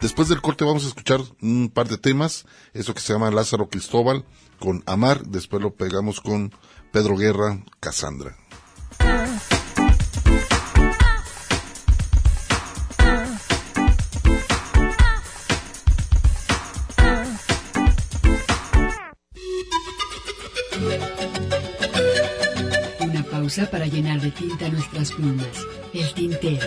Después del corte vamos a escuchar un par de temas, eso que se llama Lázaro Cristóbal con Amar, después lo pegamos con Pedro Guerra, Casandra. para llenar de tinta nuestras plumas. El tintero.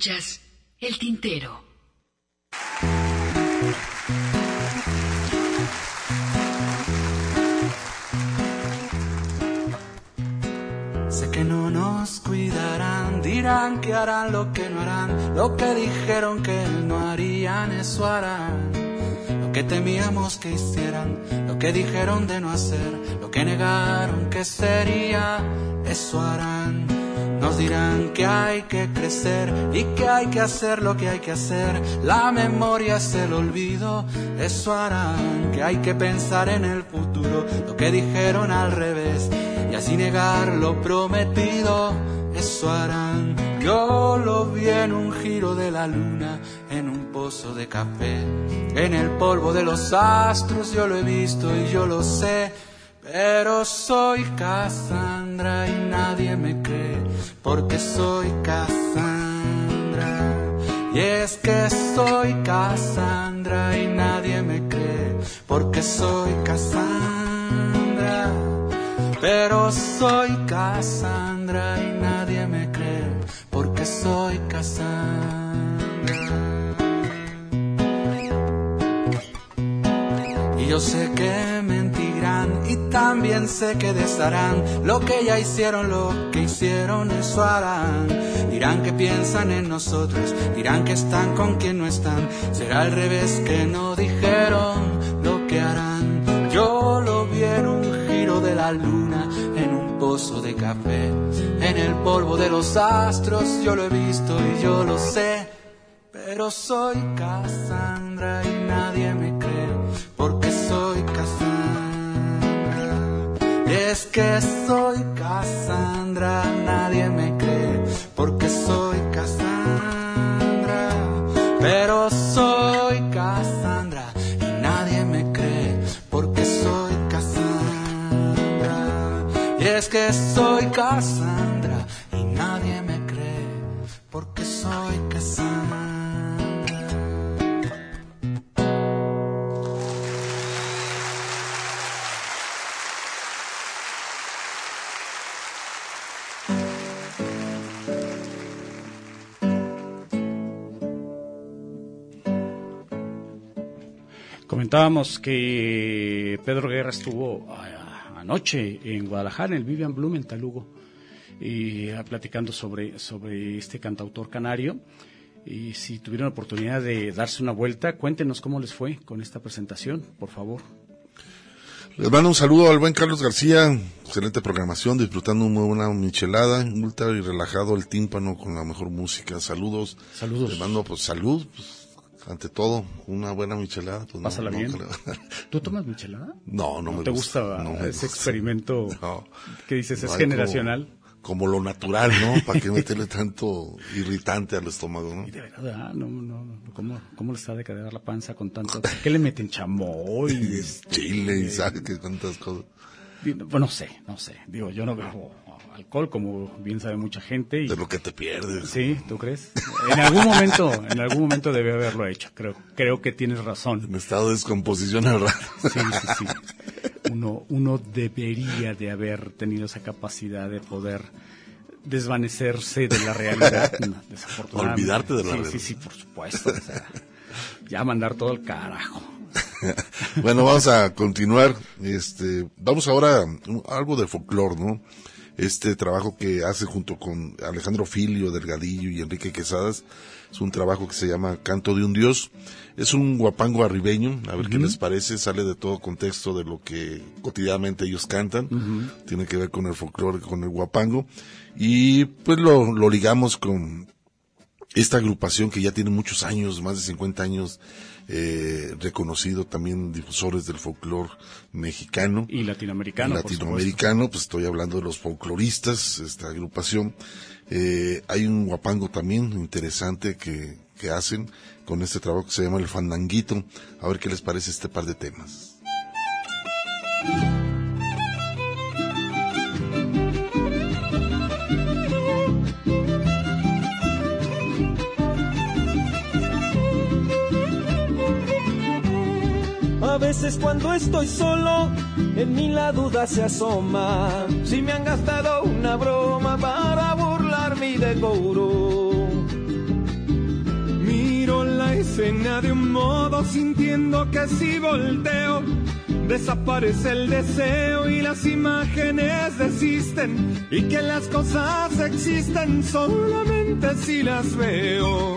El tintero. Sé que no nos cuidarán, dirán que harán lo que no harán, lo que dijeron que no harían, eso harán. Lo que temíamos que hicieran, lo que dijeron de no hacer, lo que negaron que sería, y que hay que hacer lo que hay que hacer. La memoria es el olvido, eso harán. Que hay que pensar en el futuro, lo que dijeron al revés. Y así negar lo prometido, eso harán. Yo lo vi en un giro de la luna, en un pozo de café. En el polvo de los astros yo lo he visto y yo lo sé. Pero soy Cassandra y nadie me cree, porque soy Cassandra. Y es que soy Cassandra y nadie me cree, porque soy Cassandra. Pero soy Cassandra y nadie me cree, porque soy Cassandra. Y yo sé que y también sé que desharán lo que ya hicieron, lo que hicieron, eso harán. Dirán que piensan en nosotros, dirán que están con quien no están. Será al revés que no dijeron lo que harán. Yo lo vi en un giro de la luna, en un pozo de café, en el polvo de los astros. Yo lo he visto y yo lo sé. Pero soy Cassandra y nadie me Y es que soy Cassandra, nadie me cree, porque soy Cassandra. Pero soy Cassandra y nadie me cree, porque soy Cassandra. Y es que soy Cassandra y nadie me cree, porque soy Cassandra. Comentábamos que Pedro Guerra estuvo ah, anoche en Guadalajara, en el Vivian Bloom, en Talugo, y ah, platicando sobre, sobre este cantautor canario. Y si tuvieron oportunidad de darse una vuelta, cuéntenos cómo les fue con esta presentación, por favor. Les mando un saludo al buen Carlos García, excelente programación, disfrutando una buena michelada, ultra y relajado el tímpano con la mejor música. Saludos. Saludos. Les mando pues salud, pues, ante todo, una buena michelada. Pues, no- Pásala no bien. [LAUGHS] ¿Tú tomas michelada? No, no, me te gusta, no ese gusta. experimento [LAUGHS] No. que dices No es generacional? como- como lo natural, ¿no? ¿Para qué meterle tanto irritante al estómago, no? Y de verdad, no, no, no, ¿cómo, cómo le está de quedar la panza con tanto? ¿Qué le meten chamoy? este, [LAUGHS] Chile y sabe que tantas cosas. Bueno, no sé, no sé. Digo, yo no bebo alcohol, como bien sabe mucha gente. Y... De lo que te pierdes. Sí, ¿tú crees? En algún momento, en algún momento debe haberlo hecho. Creo, creo que tienes razón. En estado de descomposición al rato. Sí, sí, sí. Uno, uno debería de haber tenido esa capacidad de poder desvanecerse de la realidad, desafortunadamente. Olvidarte de la sí, realidad. Sí, sí, por supuesto. O sea, ya mandar todo el carajo. bueno, vamos a continuar. Este, vamos ahora a algo de folclore, ¿no? Este trabajo que hace junto con Alejandro Filio, Delgadillo y Enrique Quesadas es un trabajo que se llama Canto de un Dios. Es un guapango arribeño, a ver qué les parece, sale de todo contexto de lo que cotidianamente ellos cantan, tiene que ver con el folclore, con el guapango, y pues lo, lo ligamos con esta agrupación que ya tiene muchos años, más de 50 años, eh, reconocido también difusores del folclore mexicano. Y latinoamericano. por latinoamericano, pues estoy hablando de los folcloristas, esta agrupación. Eh, hay un guapango también interesante que, que hacen con este trabajo que se llama El Fandanguito. A ver qué les parece este par de temas. Cuando estoy solo, en mí la duda se asoma. Si me han gastado una broma para burlarme de decoro. Miro la escena de un modo sintiendo que si volteo, desaparece el deseo y las imágenes desisten. Y que las cosas existen solamente si las veo.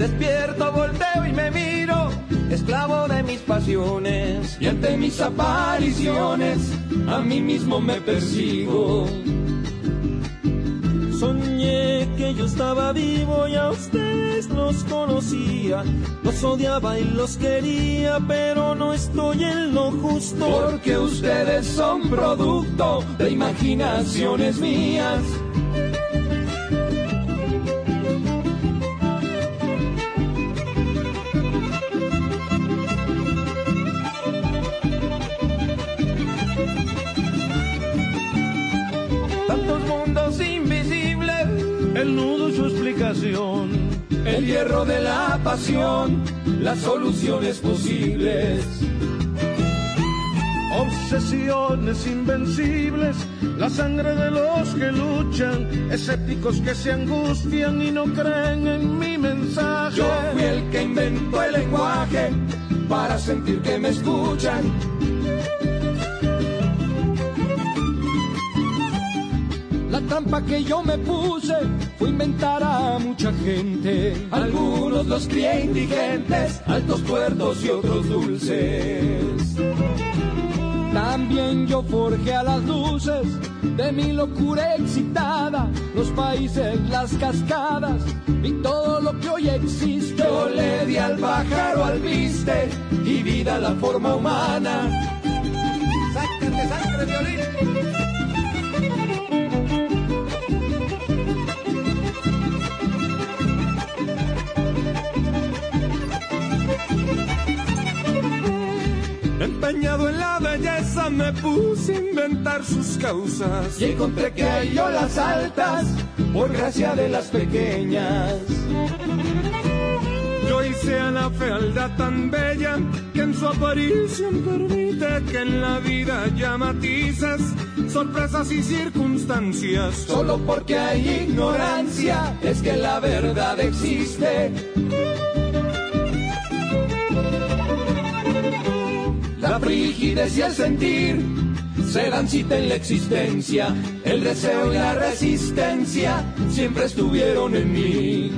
Despierto, volteo y me miro, esclavo de mis pasiones. Y ante mis apariciones, a mí mismo me persigo. Soñé que yo estaba vivo y a ustedes los conocía. Los odiaba y los quería, pero no estoy en lo justo. Porque ustedes son producto de imaginaciones mías. El nudo su explicación. El hierro de la pasión, las soluciones posibles. Obsesiones invencibles, la sangre de los que luchan, escépticos que se angustian y no creen en mi mensaje. Yo fui el que inventó el lenguaje para sentir que me escuchan. Trampa que yo me puse fue inventar a mucha gente. Algunos los crié indigentes, altos tuertos y otros dulces. También yo forjé a las luces de mi locura excitada, los países, las cascadas y todo lo que hoy existe. Yo le di al pájaro al viste y vida a la forma humana. Sácate sangre, violín. En la belleza me puse a inventar sus causas. Y encontré que hay olas altas por gracia de las pequeñas. Yo hice a la fealdad tan bella que en su aparición permite que en la vida haya matices, sorpresas y circunstancias. Solo porque hay ignorancia es que la verdad existe. La frigidez y el sentir se dan cita en la existencia. El deseo y la resistencia siempre estuvieron en mí.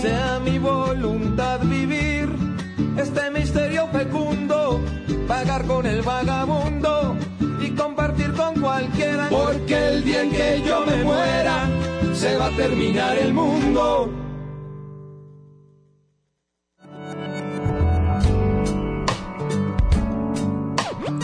Sea mi voluntad vivir este misterio fecundo, pagar con el vagabundo y compartir con cualquiera. Porque el día en que yo me muera, se va a terminar el mundo.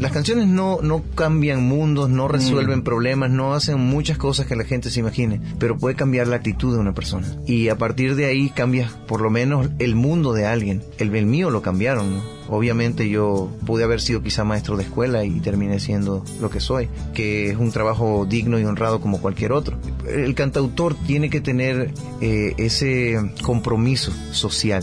Las canciones no, no cambian mundos, no resuelven problemas, no hacen muchas cosas que la gente se imagine, pero puede cambiar la actitud de una persona. Y a partir de ahí cambias por lo menos el mundo de alguien. El, el mío lo cambiaron, ¿no? Obviamente yo pude haber sido quizá maestro de escuela y terminé siendo lo que soy, que es un trabajo digno y honrado como cualquier otro. El cantautor tiene que tener eh, ese compromiso social.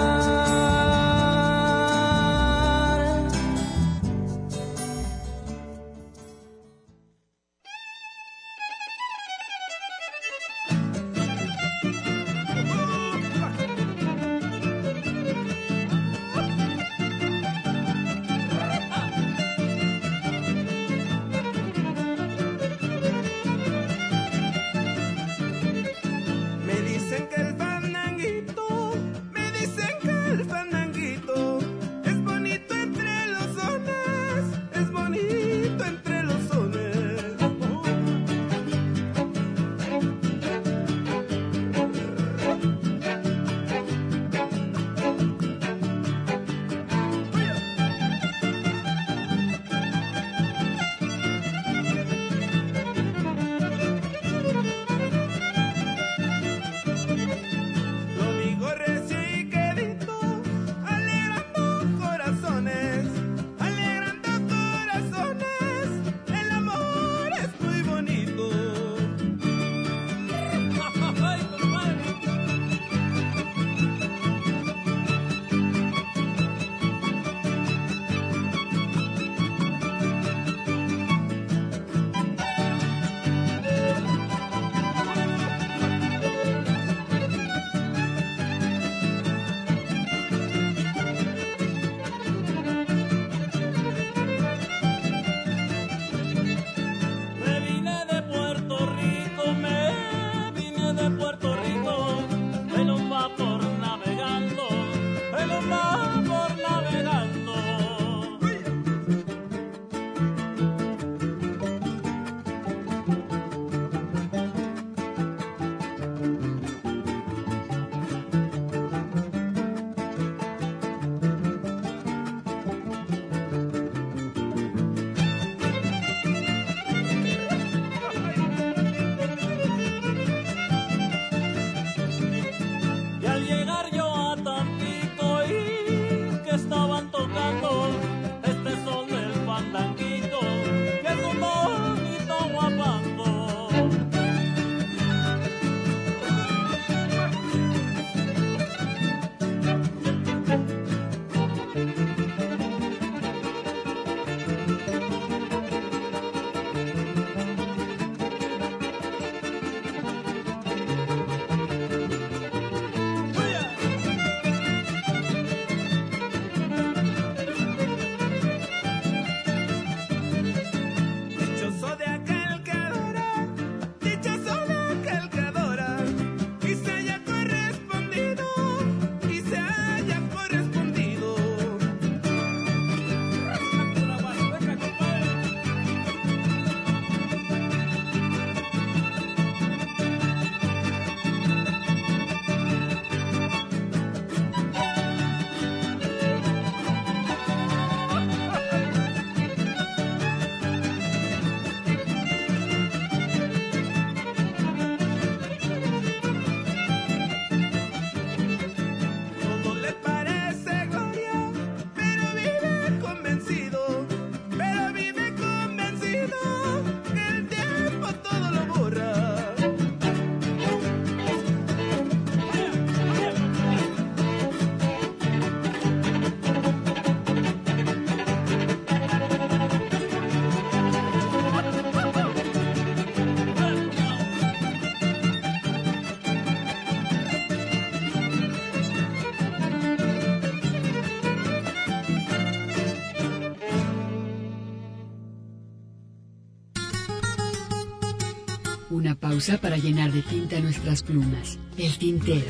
Pausa para llenar de tinta nuestras plumas. El tintero.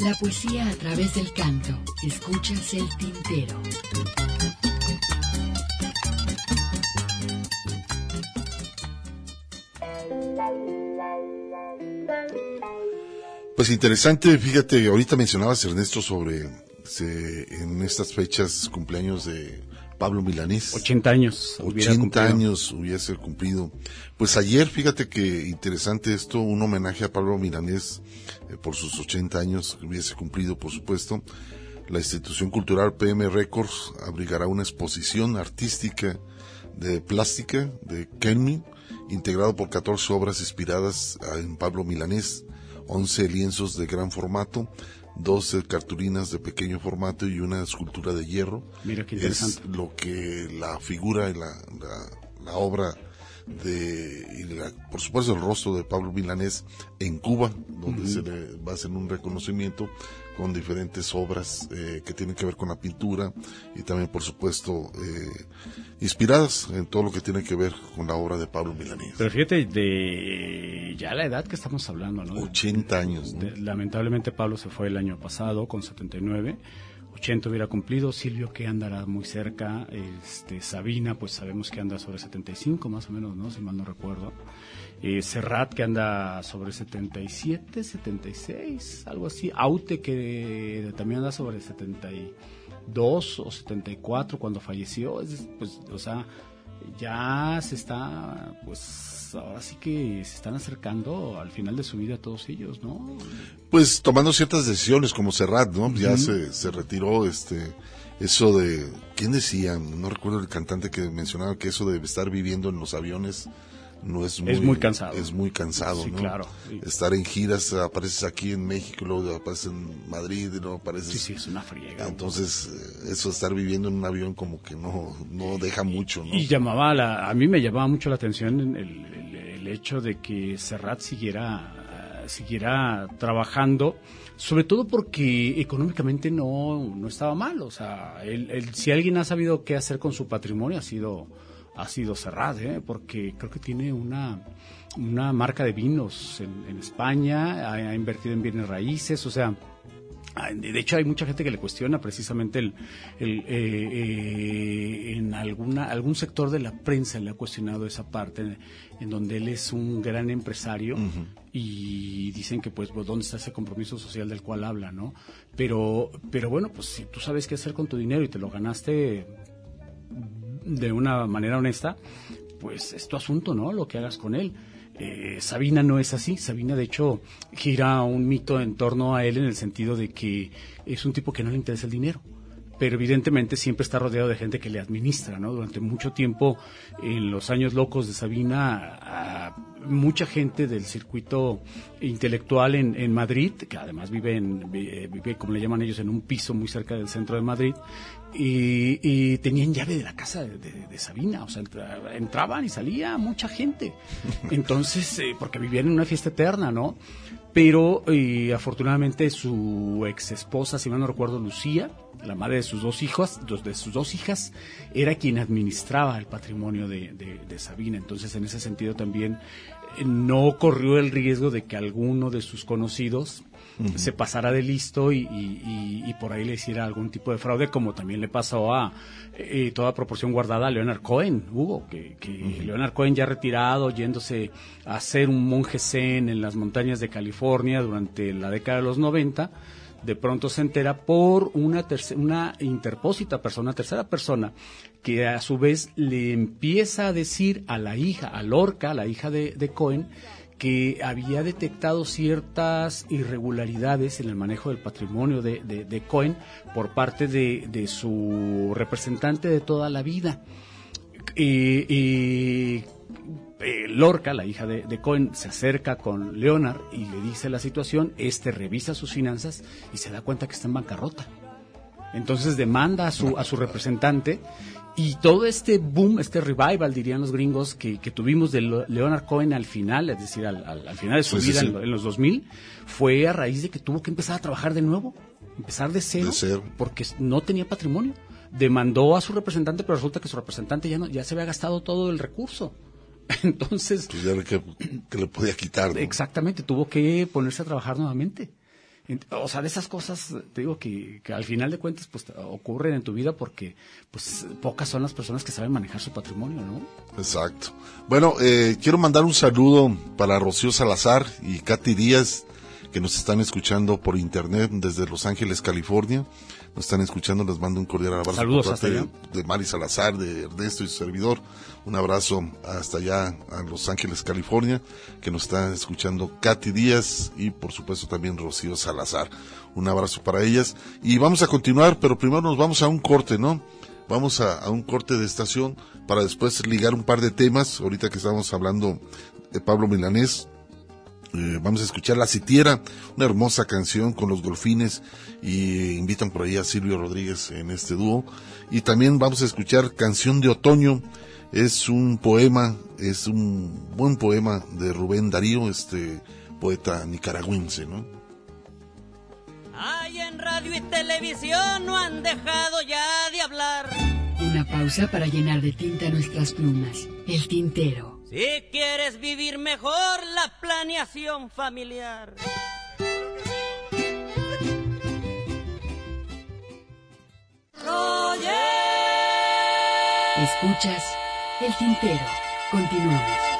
La poesía a través del canto. Escuchas el tintero. Pues interesante, fíjate, ahorita mencionabas Ernesto sobre se- en estas fechas cumpleaños de Pablo Milanés. 80 años. hubiera 80 cumplido. años hubiese cumplido. Pues ayer, fíjate que interesante esto, un homenaje a Pablo Milanés eh, por sus 80 años que hubiese cumplido, por supuesto. La institución cultural PM Records abrigará una exposición artística de plástica de Kenmi, integrado por 14 obras inspiradas en Pablo Milanés, 11 lienzos de gran formato, 12 cartulinas de pequeño formato y una escultura de hierro. Mira qué Es interesante. lo que la figura y la, la, la obra de, y la- por supuesto el rostro de Pablo Milanés en Cuba, donde se le va a hacer un reconocimiento con diferentes obras eh, que tienen que ver con la pintura y también por supuesto eh, inspiradas en todo lo que tiene que ver con la obra de Pablo Milanés. Pero fíjate de ya la edad que estamos hablando, ¿no? 80 años. ¿no? De- lamentablemente Pablo se fue el año pasado con 79. 80 hubiera cumplido, Silvio que andará muy cerca, este Sabina pues sabemos que anda sobre 75 más o menos, ¿no? Si mal no recuerdo. Eh, Serrat que anda sobre 77, 76, algo así. Aute que también anda sobre 72 o 74 cuando falleció, es, pues o sea, ya se está pues ahora sí que se están acercando al final de su vida todos ellos, ¿no? Pues tomando ciertas decisiones como Serrat, ¿no? Ya se, se retiró este eso de quién decía, no recuerdo el cantante que mencionaba que eso de estar viviendo en los aviones no es muy, Es muy cansado. Es muy cansado, Sí, ¿no? claro. Estar en giras, apareces aquí en México, luego apareces en Madrid, y luego apareces Sí, sí, es una friega. Entonces, eh, eso de estar viviendo en un avión como que no no deja mucho, ¿no? Y llamaba la, a mí me llamaba mucho la atención el, el- el hecho de que Serrat siguiera, eh, siguiera trabajando, sobre todo porque económicamente no, no estaba mal. O sea, él- él- si alguien ha sabido qué hacer con su patrimonio ha sido, ha sido Serrat, ¿eh? porque creo que tiene una, una marca de vinos en, en España, ha, ha invertido en bienes raíces, o sea, De hecho, hay mucha gente que le cuestiona precisamente el, el, eh, eh, en alguna algún sector de la prensa le ha cuestionado esa parte en, en donde él es un gran empresario y dicen que pues, pues, dónde está ese compromiso social del cual habla, ¿no? Pero pero bueno, pues si tú sabes qué hacer con tu dinero y te lo ganaste de una manera honesta, pues es tu asunto, ¿no? Lo que hagas con él. Eh, Sabina no es así. Sabina, de hecho, gira un mito en torno a él en el sentido de que es un tipo que no le interesa el dinero. Pero evidentemente siempre está rodeado de gente que le administra, ¿no? Durante mucho tiempo, en los años locos de Sabina, mucha gente del circuito intelectual en, en Madrid, que además vive, en, vi- vive, como le llaman ellos, en un piso muy cerca del centro de Madrid, y, y tenían llave de la casa de, de- de Sabina, o sea, entra- entraban y salía mucha gente. [LAUGHS] Entonces, eh, porque vivían en una fiesta eterna, ¿no? Pero eh, afortunadamente su ex esposa, si mal no recuerdo, Lucía, la madre de sus dos hijos, dos- de sus dos hijas, era quien administraba el patrimonio de, de- de Sabina. Entonces, en ese sentido también eh, no corrió el riesgo de que alguno de sus conocidos Se pasara de listo y, y- y- y por ahí le hiciera algún tipo de fraude, como también le pasó a eh, toda proporción guardada a Leonard Cohen, Hugo, que, que Leonard Cohen ya retirado, yéndose a ser un monje zen en las montañas de California durante la década de los 90, de pronto se entera por una, una interpósita persona, tercera persona, que a su vez le empieza a decir a la hija, a Lorca, la hija de, de Cohen, que había detectado ciertas irregularidades en el manejo del patrimonio de, de- de Cohen por parte de, de su representante de toda la vida. Y, y, eh, Lorca, la hija de, Cohen, se acerca con Leonard y le dice la situación, este revisa sus finanzas y se da cuenta que está en bancarrota. Entonces demanda a su, a su representante Y todo este boom, este revival, dirían los gringos, que, que tuvimos de Leonard Cohen al final, es decir, al, al- al final de su Sí, vida sí. En, en los 2000, fue a raíz de que tuvo que empezar a trabajar de nuevo, empezar de cero, De cero. porque no tenía patrimonio. Demandó a su representante, pero resulta que su representante ya, no, ya se había gastado todo el recurso. [LAUGHS] Entonces, Pues ya que, que le podía quitar. ¿no? Exactamente, tuvo que ponerse a trabajar nuevamente. O sea, de esas cosas, te digo que, al final de cuentas pues ocurren en tu vida porque pues pocas son las personas que saben manejar su patrimonio, ¿no? Exacto. Bueno, eh, quiero mandar un saludo para Rocío Salazar y Katy Díaz, que nos están escuchando por internet desde Los Ángeles, California. Nos están escuchando, les mando un cordial abrazo Saludos por hasta parte de Mari Salazar, de Ernesto y su servidor. Un abrazo hasta allá a Los Ángeles, California, que nos está escuchando Katy Díaz y por supuesto también Rocío Salazar. Un abrazo para ellas. Y vamos a continuar, pero primero nos vamos a un corte, ¿no? Vamos a, a un corte de estación para después ligar un par de temas. Ahorita que estamos hablando de Pablo Milanés, eh, vamos a escuchar La Sitiera, una hermosa canción con los golfines y invitan por ahí a Silvio Rodríguez en este dúo. Y también vamos a escuchar Canción de Otoño, es un poema, es un buen poema de Rubén Darío, este poeta nicaragüense, ¿no? Ay, en radio y televisión no han dejado ya de hablar. Una pausa para llenar de tinta nuestras plumas. El tintero. Si quieres vivir mejor la planeación familiar. Escuchas el tintero. Continuamos.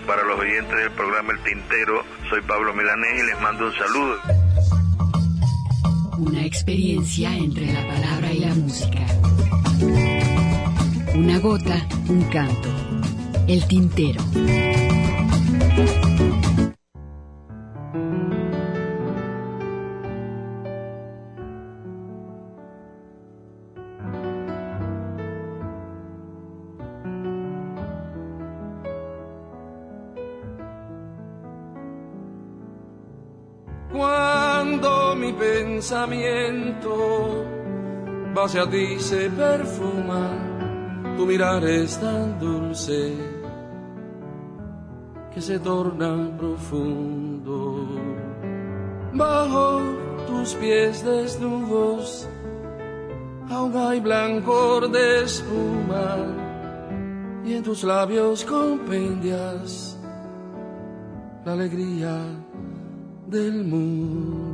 Para los oyentes del programa El Tintero, soy Pablo Milanés y les mando un saludo. Una experiencia entre la palabra y la música. Una gota, un canto. El tintero. Pensamiento va hacia ti se perfuma, tu mirar es tan dulce que se torna profundo. Bajo tus pies desnudos aún hay blancor de espuma y en tus labios compendias la alegría del mundo.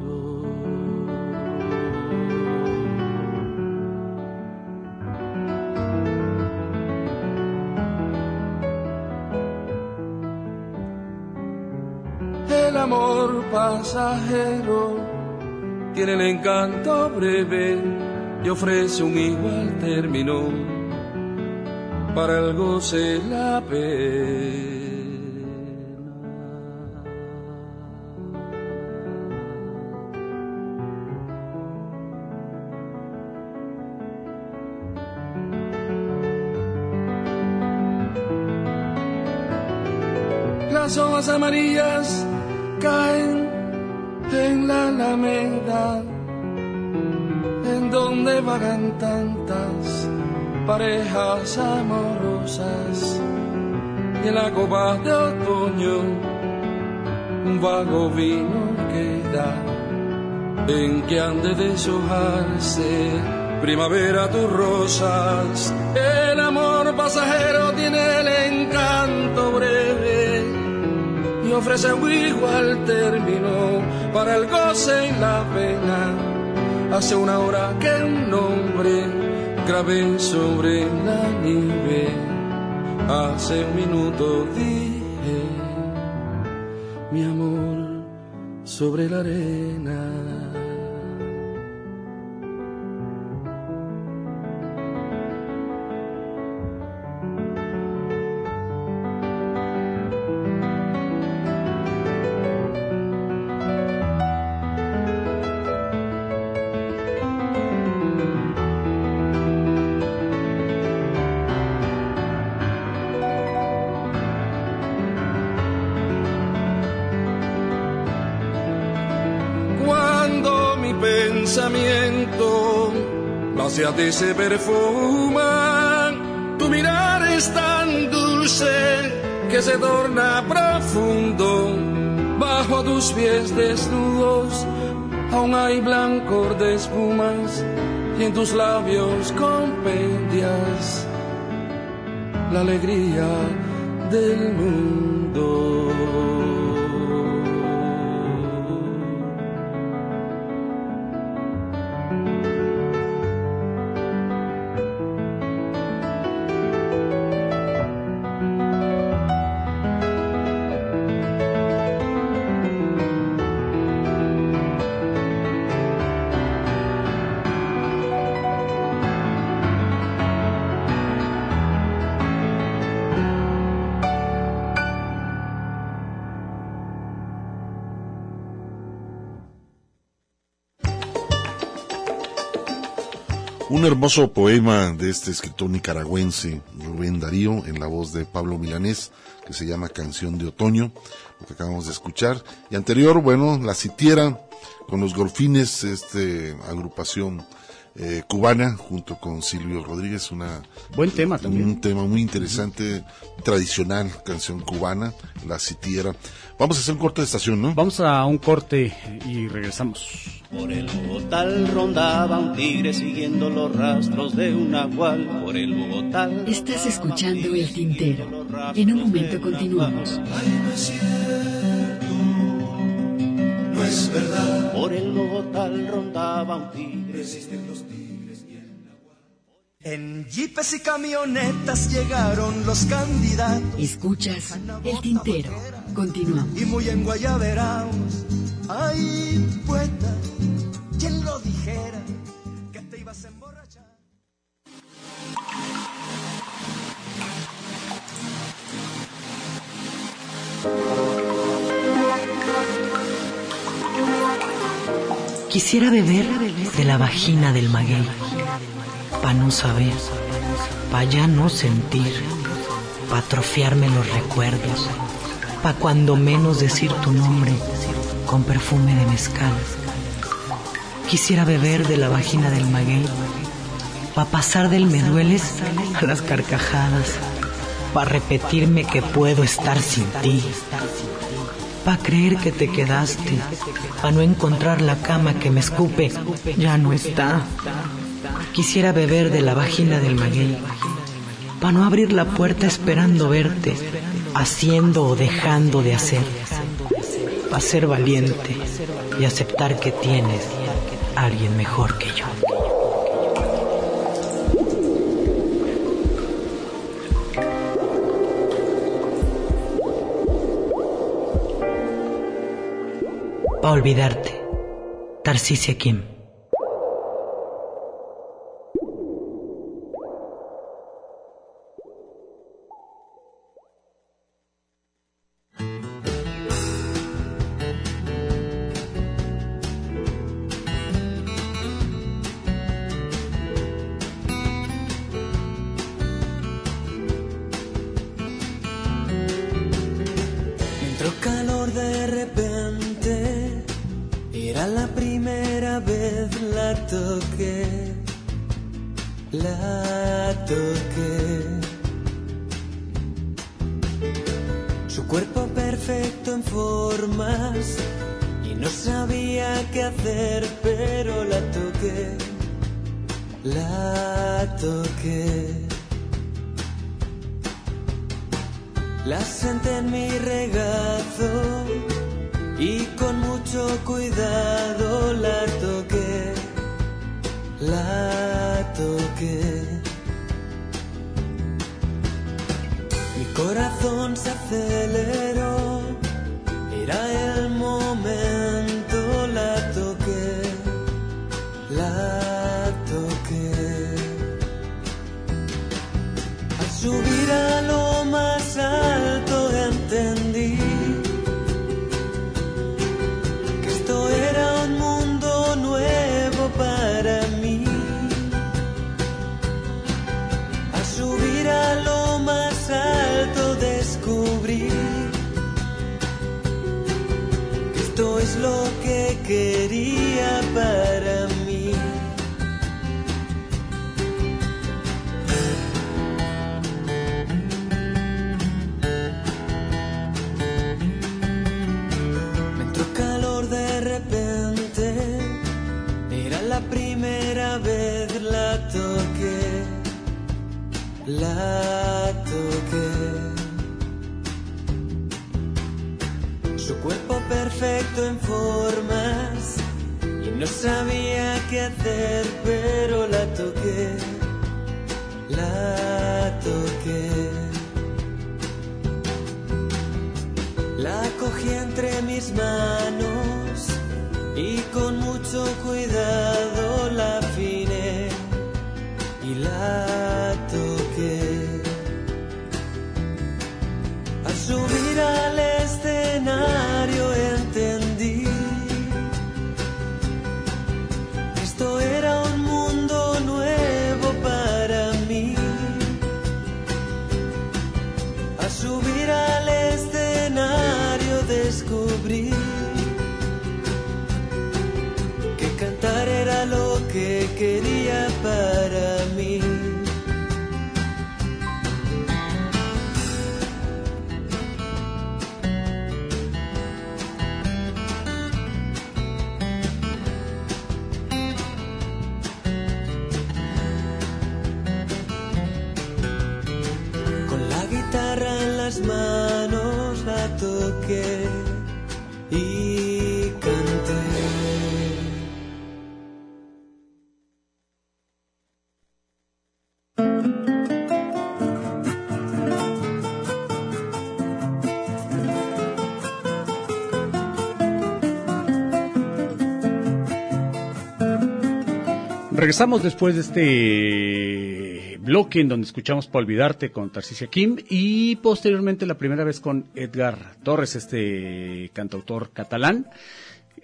Amor pasajero tiene el encanto breve y ofrece un igual término para el goce la pena. Las hojas amarillas caen en la alameda, en donde vagan tantas parejas amorosas. Y en la copa de otoño, un vago vino queda, en que han de deshojarse primavera tus rosas. El amor pasajero tiene el encanto y ofrece un igual término para el goce y la pena. Hace una hora que un nombre grabé sobre la nieve. Hace un minuto dije mi amor sobre la arena. Ti se perfuma, tu mirar es tan dulce que se torna profundo. Bajo tus pies desnudos aún hay blancor de espumas y en tus labios compendias la alegría del mundo. Hermoso poema de este escritor nicaragüense, Rubén Darío, en la voz de Pablo Milanés, que se llama Canción de Otoño, lo que acabamos de escuchar. Y anterior, bueno, La Sitiera, con los Golfines, este agrupación eh, cubana, junto con Silvio Rodríguez, una... Buen tema también. Un tema muy interesante, tradicional, canción cubana, La Sitiera. Vamos a hacer un corte de estación, ¿no? Vamos a un corte y regresamos. Por el Bogotá rondaba un tigre siguiendo los rastros de un nahual. Por el Bogotá. Estás escuchando El Tintero. En un momento continuamos. No es verdad. Por el Bogotá rondaba un tigre. Existen los tigres y el nahual. En jeepes y camionetas llegaron los candidatos. Escuchas El Tintero. Continuamos. Y muy enguayaberaos. Ay, poeta, ¿quién lo dijera? Que te ibas a emborrachar. Quisiera beber de la vagina del maguey, pa' no saber, pa' ya no sentir, pa' atrofiarme los recuerdos, pa' cuando menos decir tu nombre con perfume de mezcal. Quisiera beber de la vagina del maguey, pa' pasar del me dueles a las carcajadas, pa' repetirme que puedo estar sin ti, pa' creer que te quedaste, pa' no encontrar la cama que me escupe, ya no está. Quisiera beber de la vagina del maguey, pa' no abrir la puerta esperando verte, haciendo o dejando de hacer, pa' ser valiente y aceptar que tienes a alguien mejor que yo. Pa' olvidarte, Tarcisia Kim. Regresamos después de este bloque en donde escuchamos Para Olvidarte con Tarcisia Kim y posteriormente la primera vez con Edgar Torres, este cantautor catalán.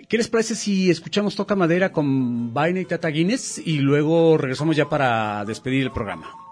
¿Qué les parece si escuchamos Toca Madera con Vaina y Tata Guinness y luego regresamos ya para despedir el programa?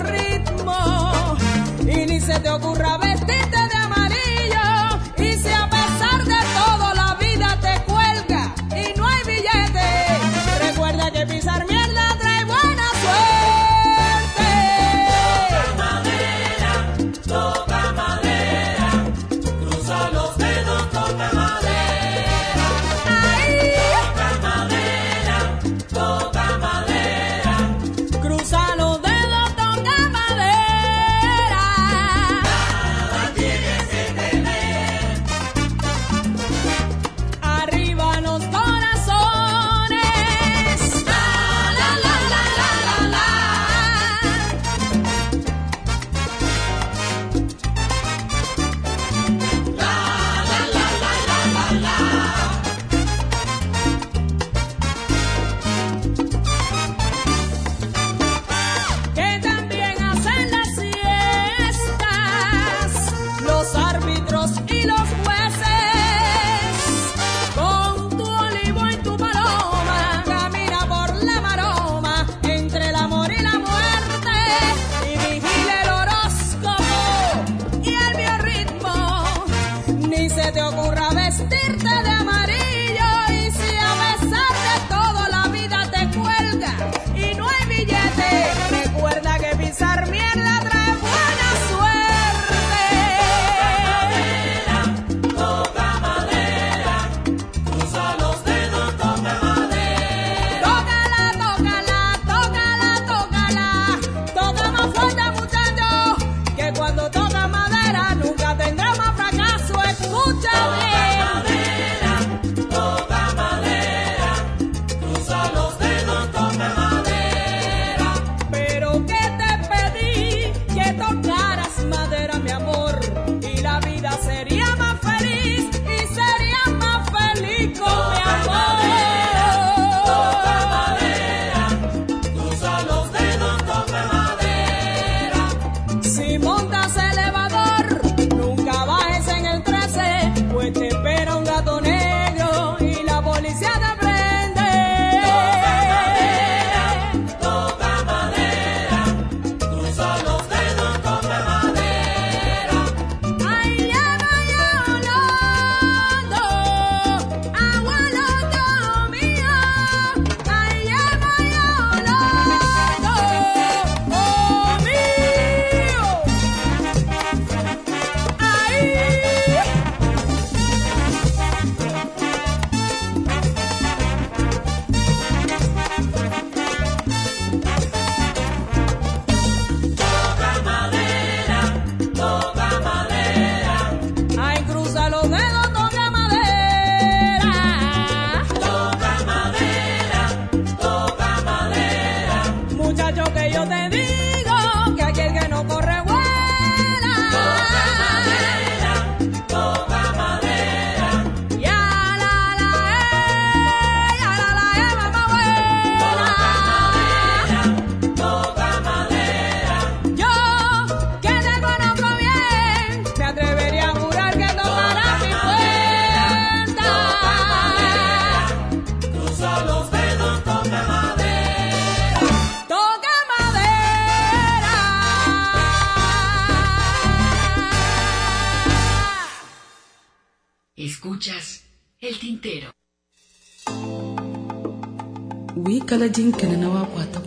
ritmo y ni se te ocurra vestirte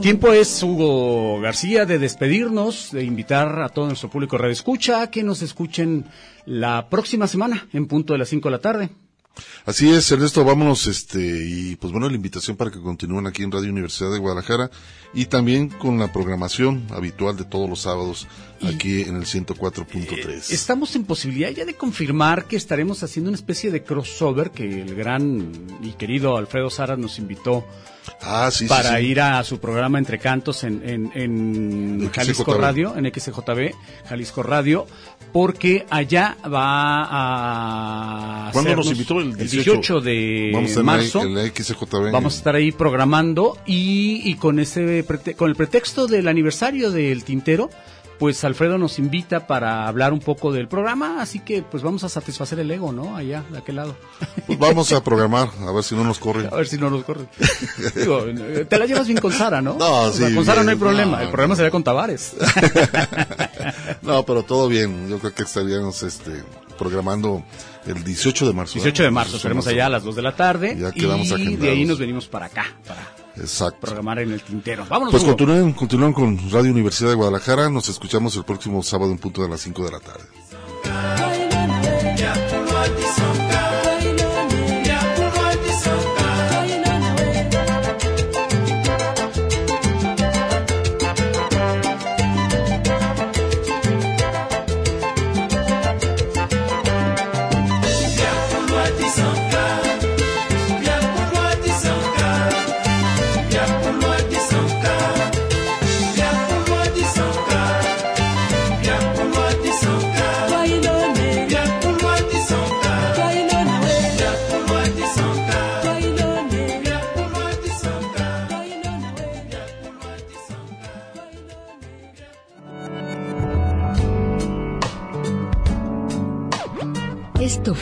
Tiempo es, Hugo García, de despedirnos, de invitar a todo nuestro público Radio Escucha a que nos escuchen la próxima semana en punto de las 5 de la tarde. Así es, Ernesto, vámonos, este, y pues bueno, la invitación para que continúen aquí en Radio Universidad de Guadalajara y también con la programación habitual de todos los sábados aquí en el 104.3. Estamos en posibilidad ya de confirmar que estaremos haciendo una especie de crossover que el gran y querido Alfredo Sara nos invitó Ah, sí, para sí. ir a su programa Entre Cantos en, en, en Jalisco. Radio, en XJB, Jalisco Radio, porque allá va a ¿Cuándo nos invitó? El 18, 18 de Vamos a estar en marzo. XJB. Vamos a estar ahí programando y, y con ese prete- con el pretexto del aniversario del Tintero, pues Alfredo nos invita para hablar un poco del programa, así que pues vamos a satisfacer el ego, ¿no? Allá, de aquel lado. Pues vamos a programar, a ver si no nos corren. [LAUGHS] A ver si no nos corren. [LAUGHS] Digo, eh, te la llevas bien con Sara, ¿no? No, O sea, sí, con Sara no hay problema, no, el problema sería con Tavares. [LAUGHS] [LAUGHS] No, pero todo bien. Yo creo que estaríamos este, programando el 18 de marzo. 18 de ¿eh? marzo, estaremos allá a las 2 de la tarde Ya quedamos y agendados. de ahí nos venimos para acá, para Exacto. programar en el Tintero. Vámonos, Pues continúen, continúen con Radio Universidad de Guadalajara. Nos escuchamos el próximo sábado en punto de las 5 de la tarde.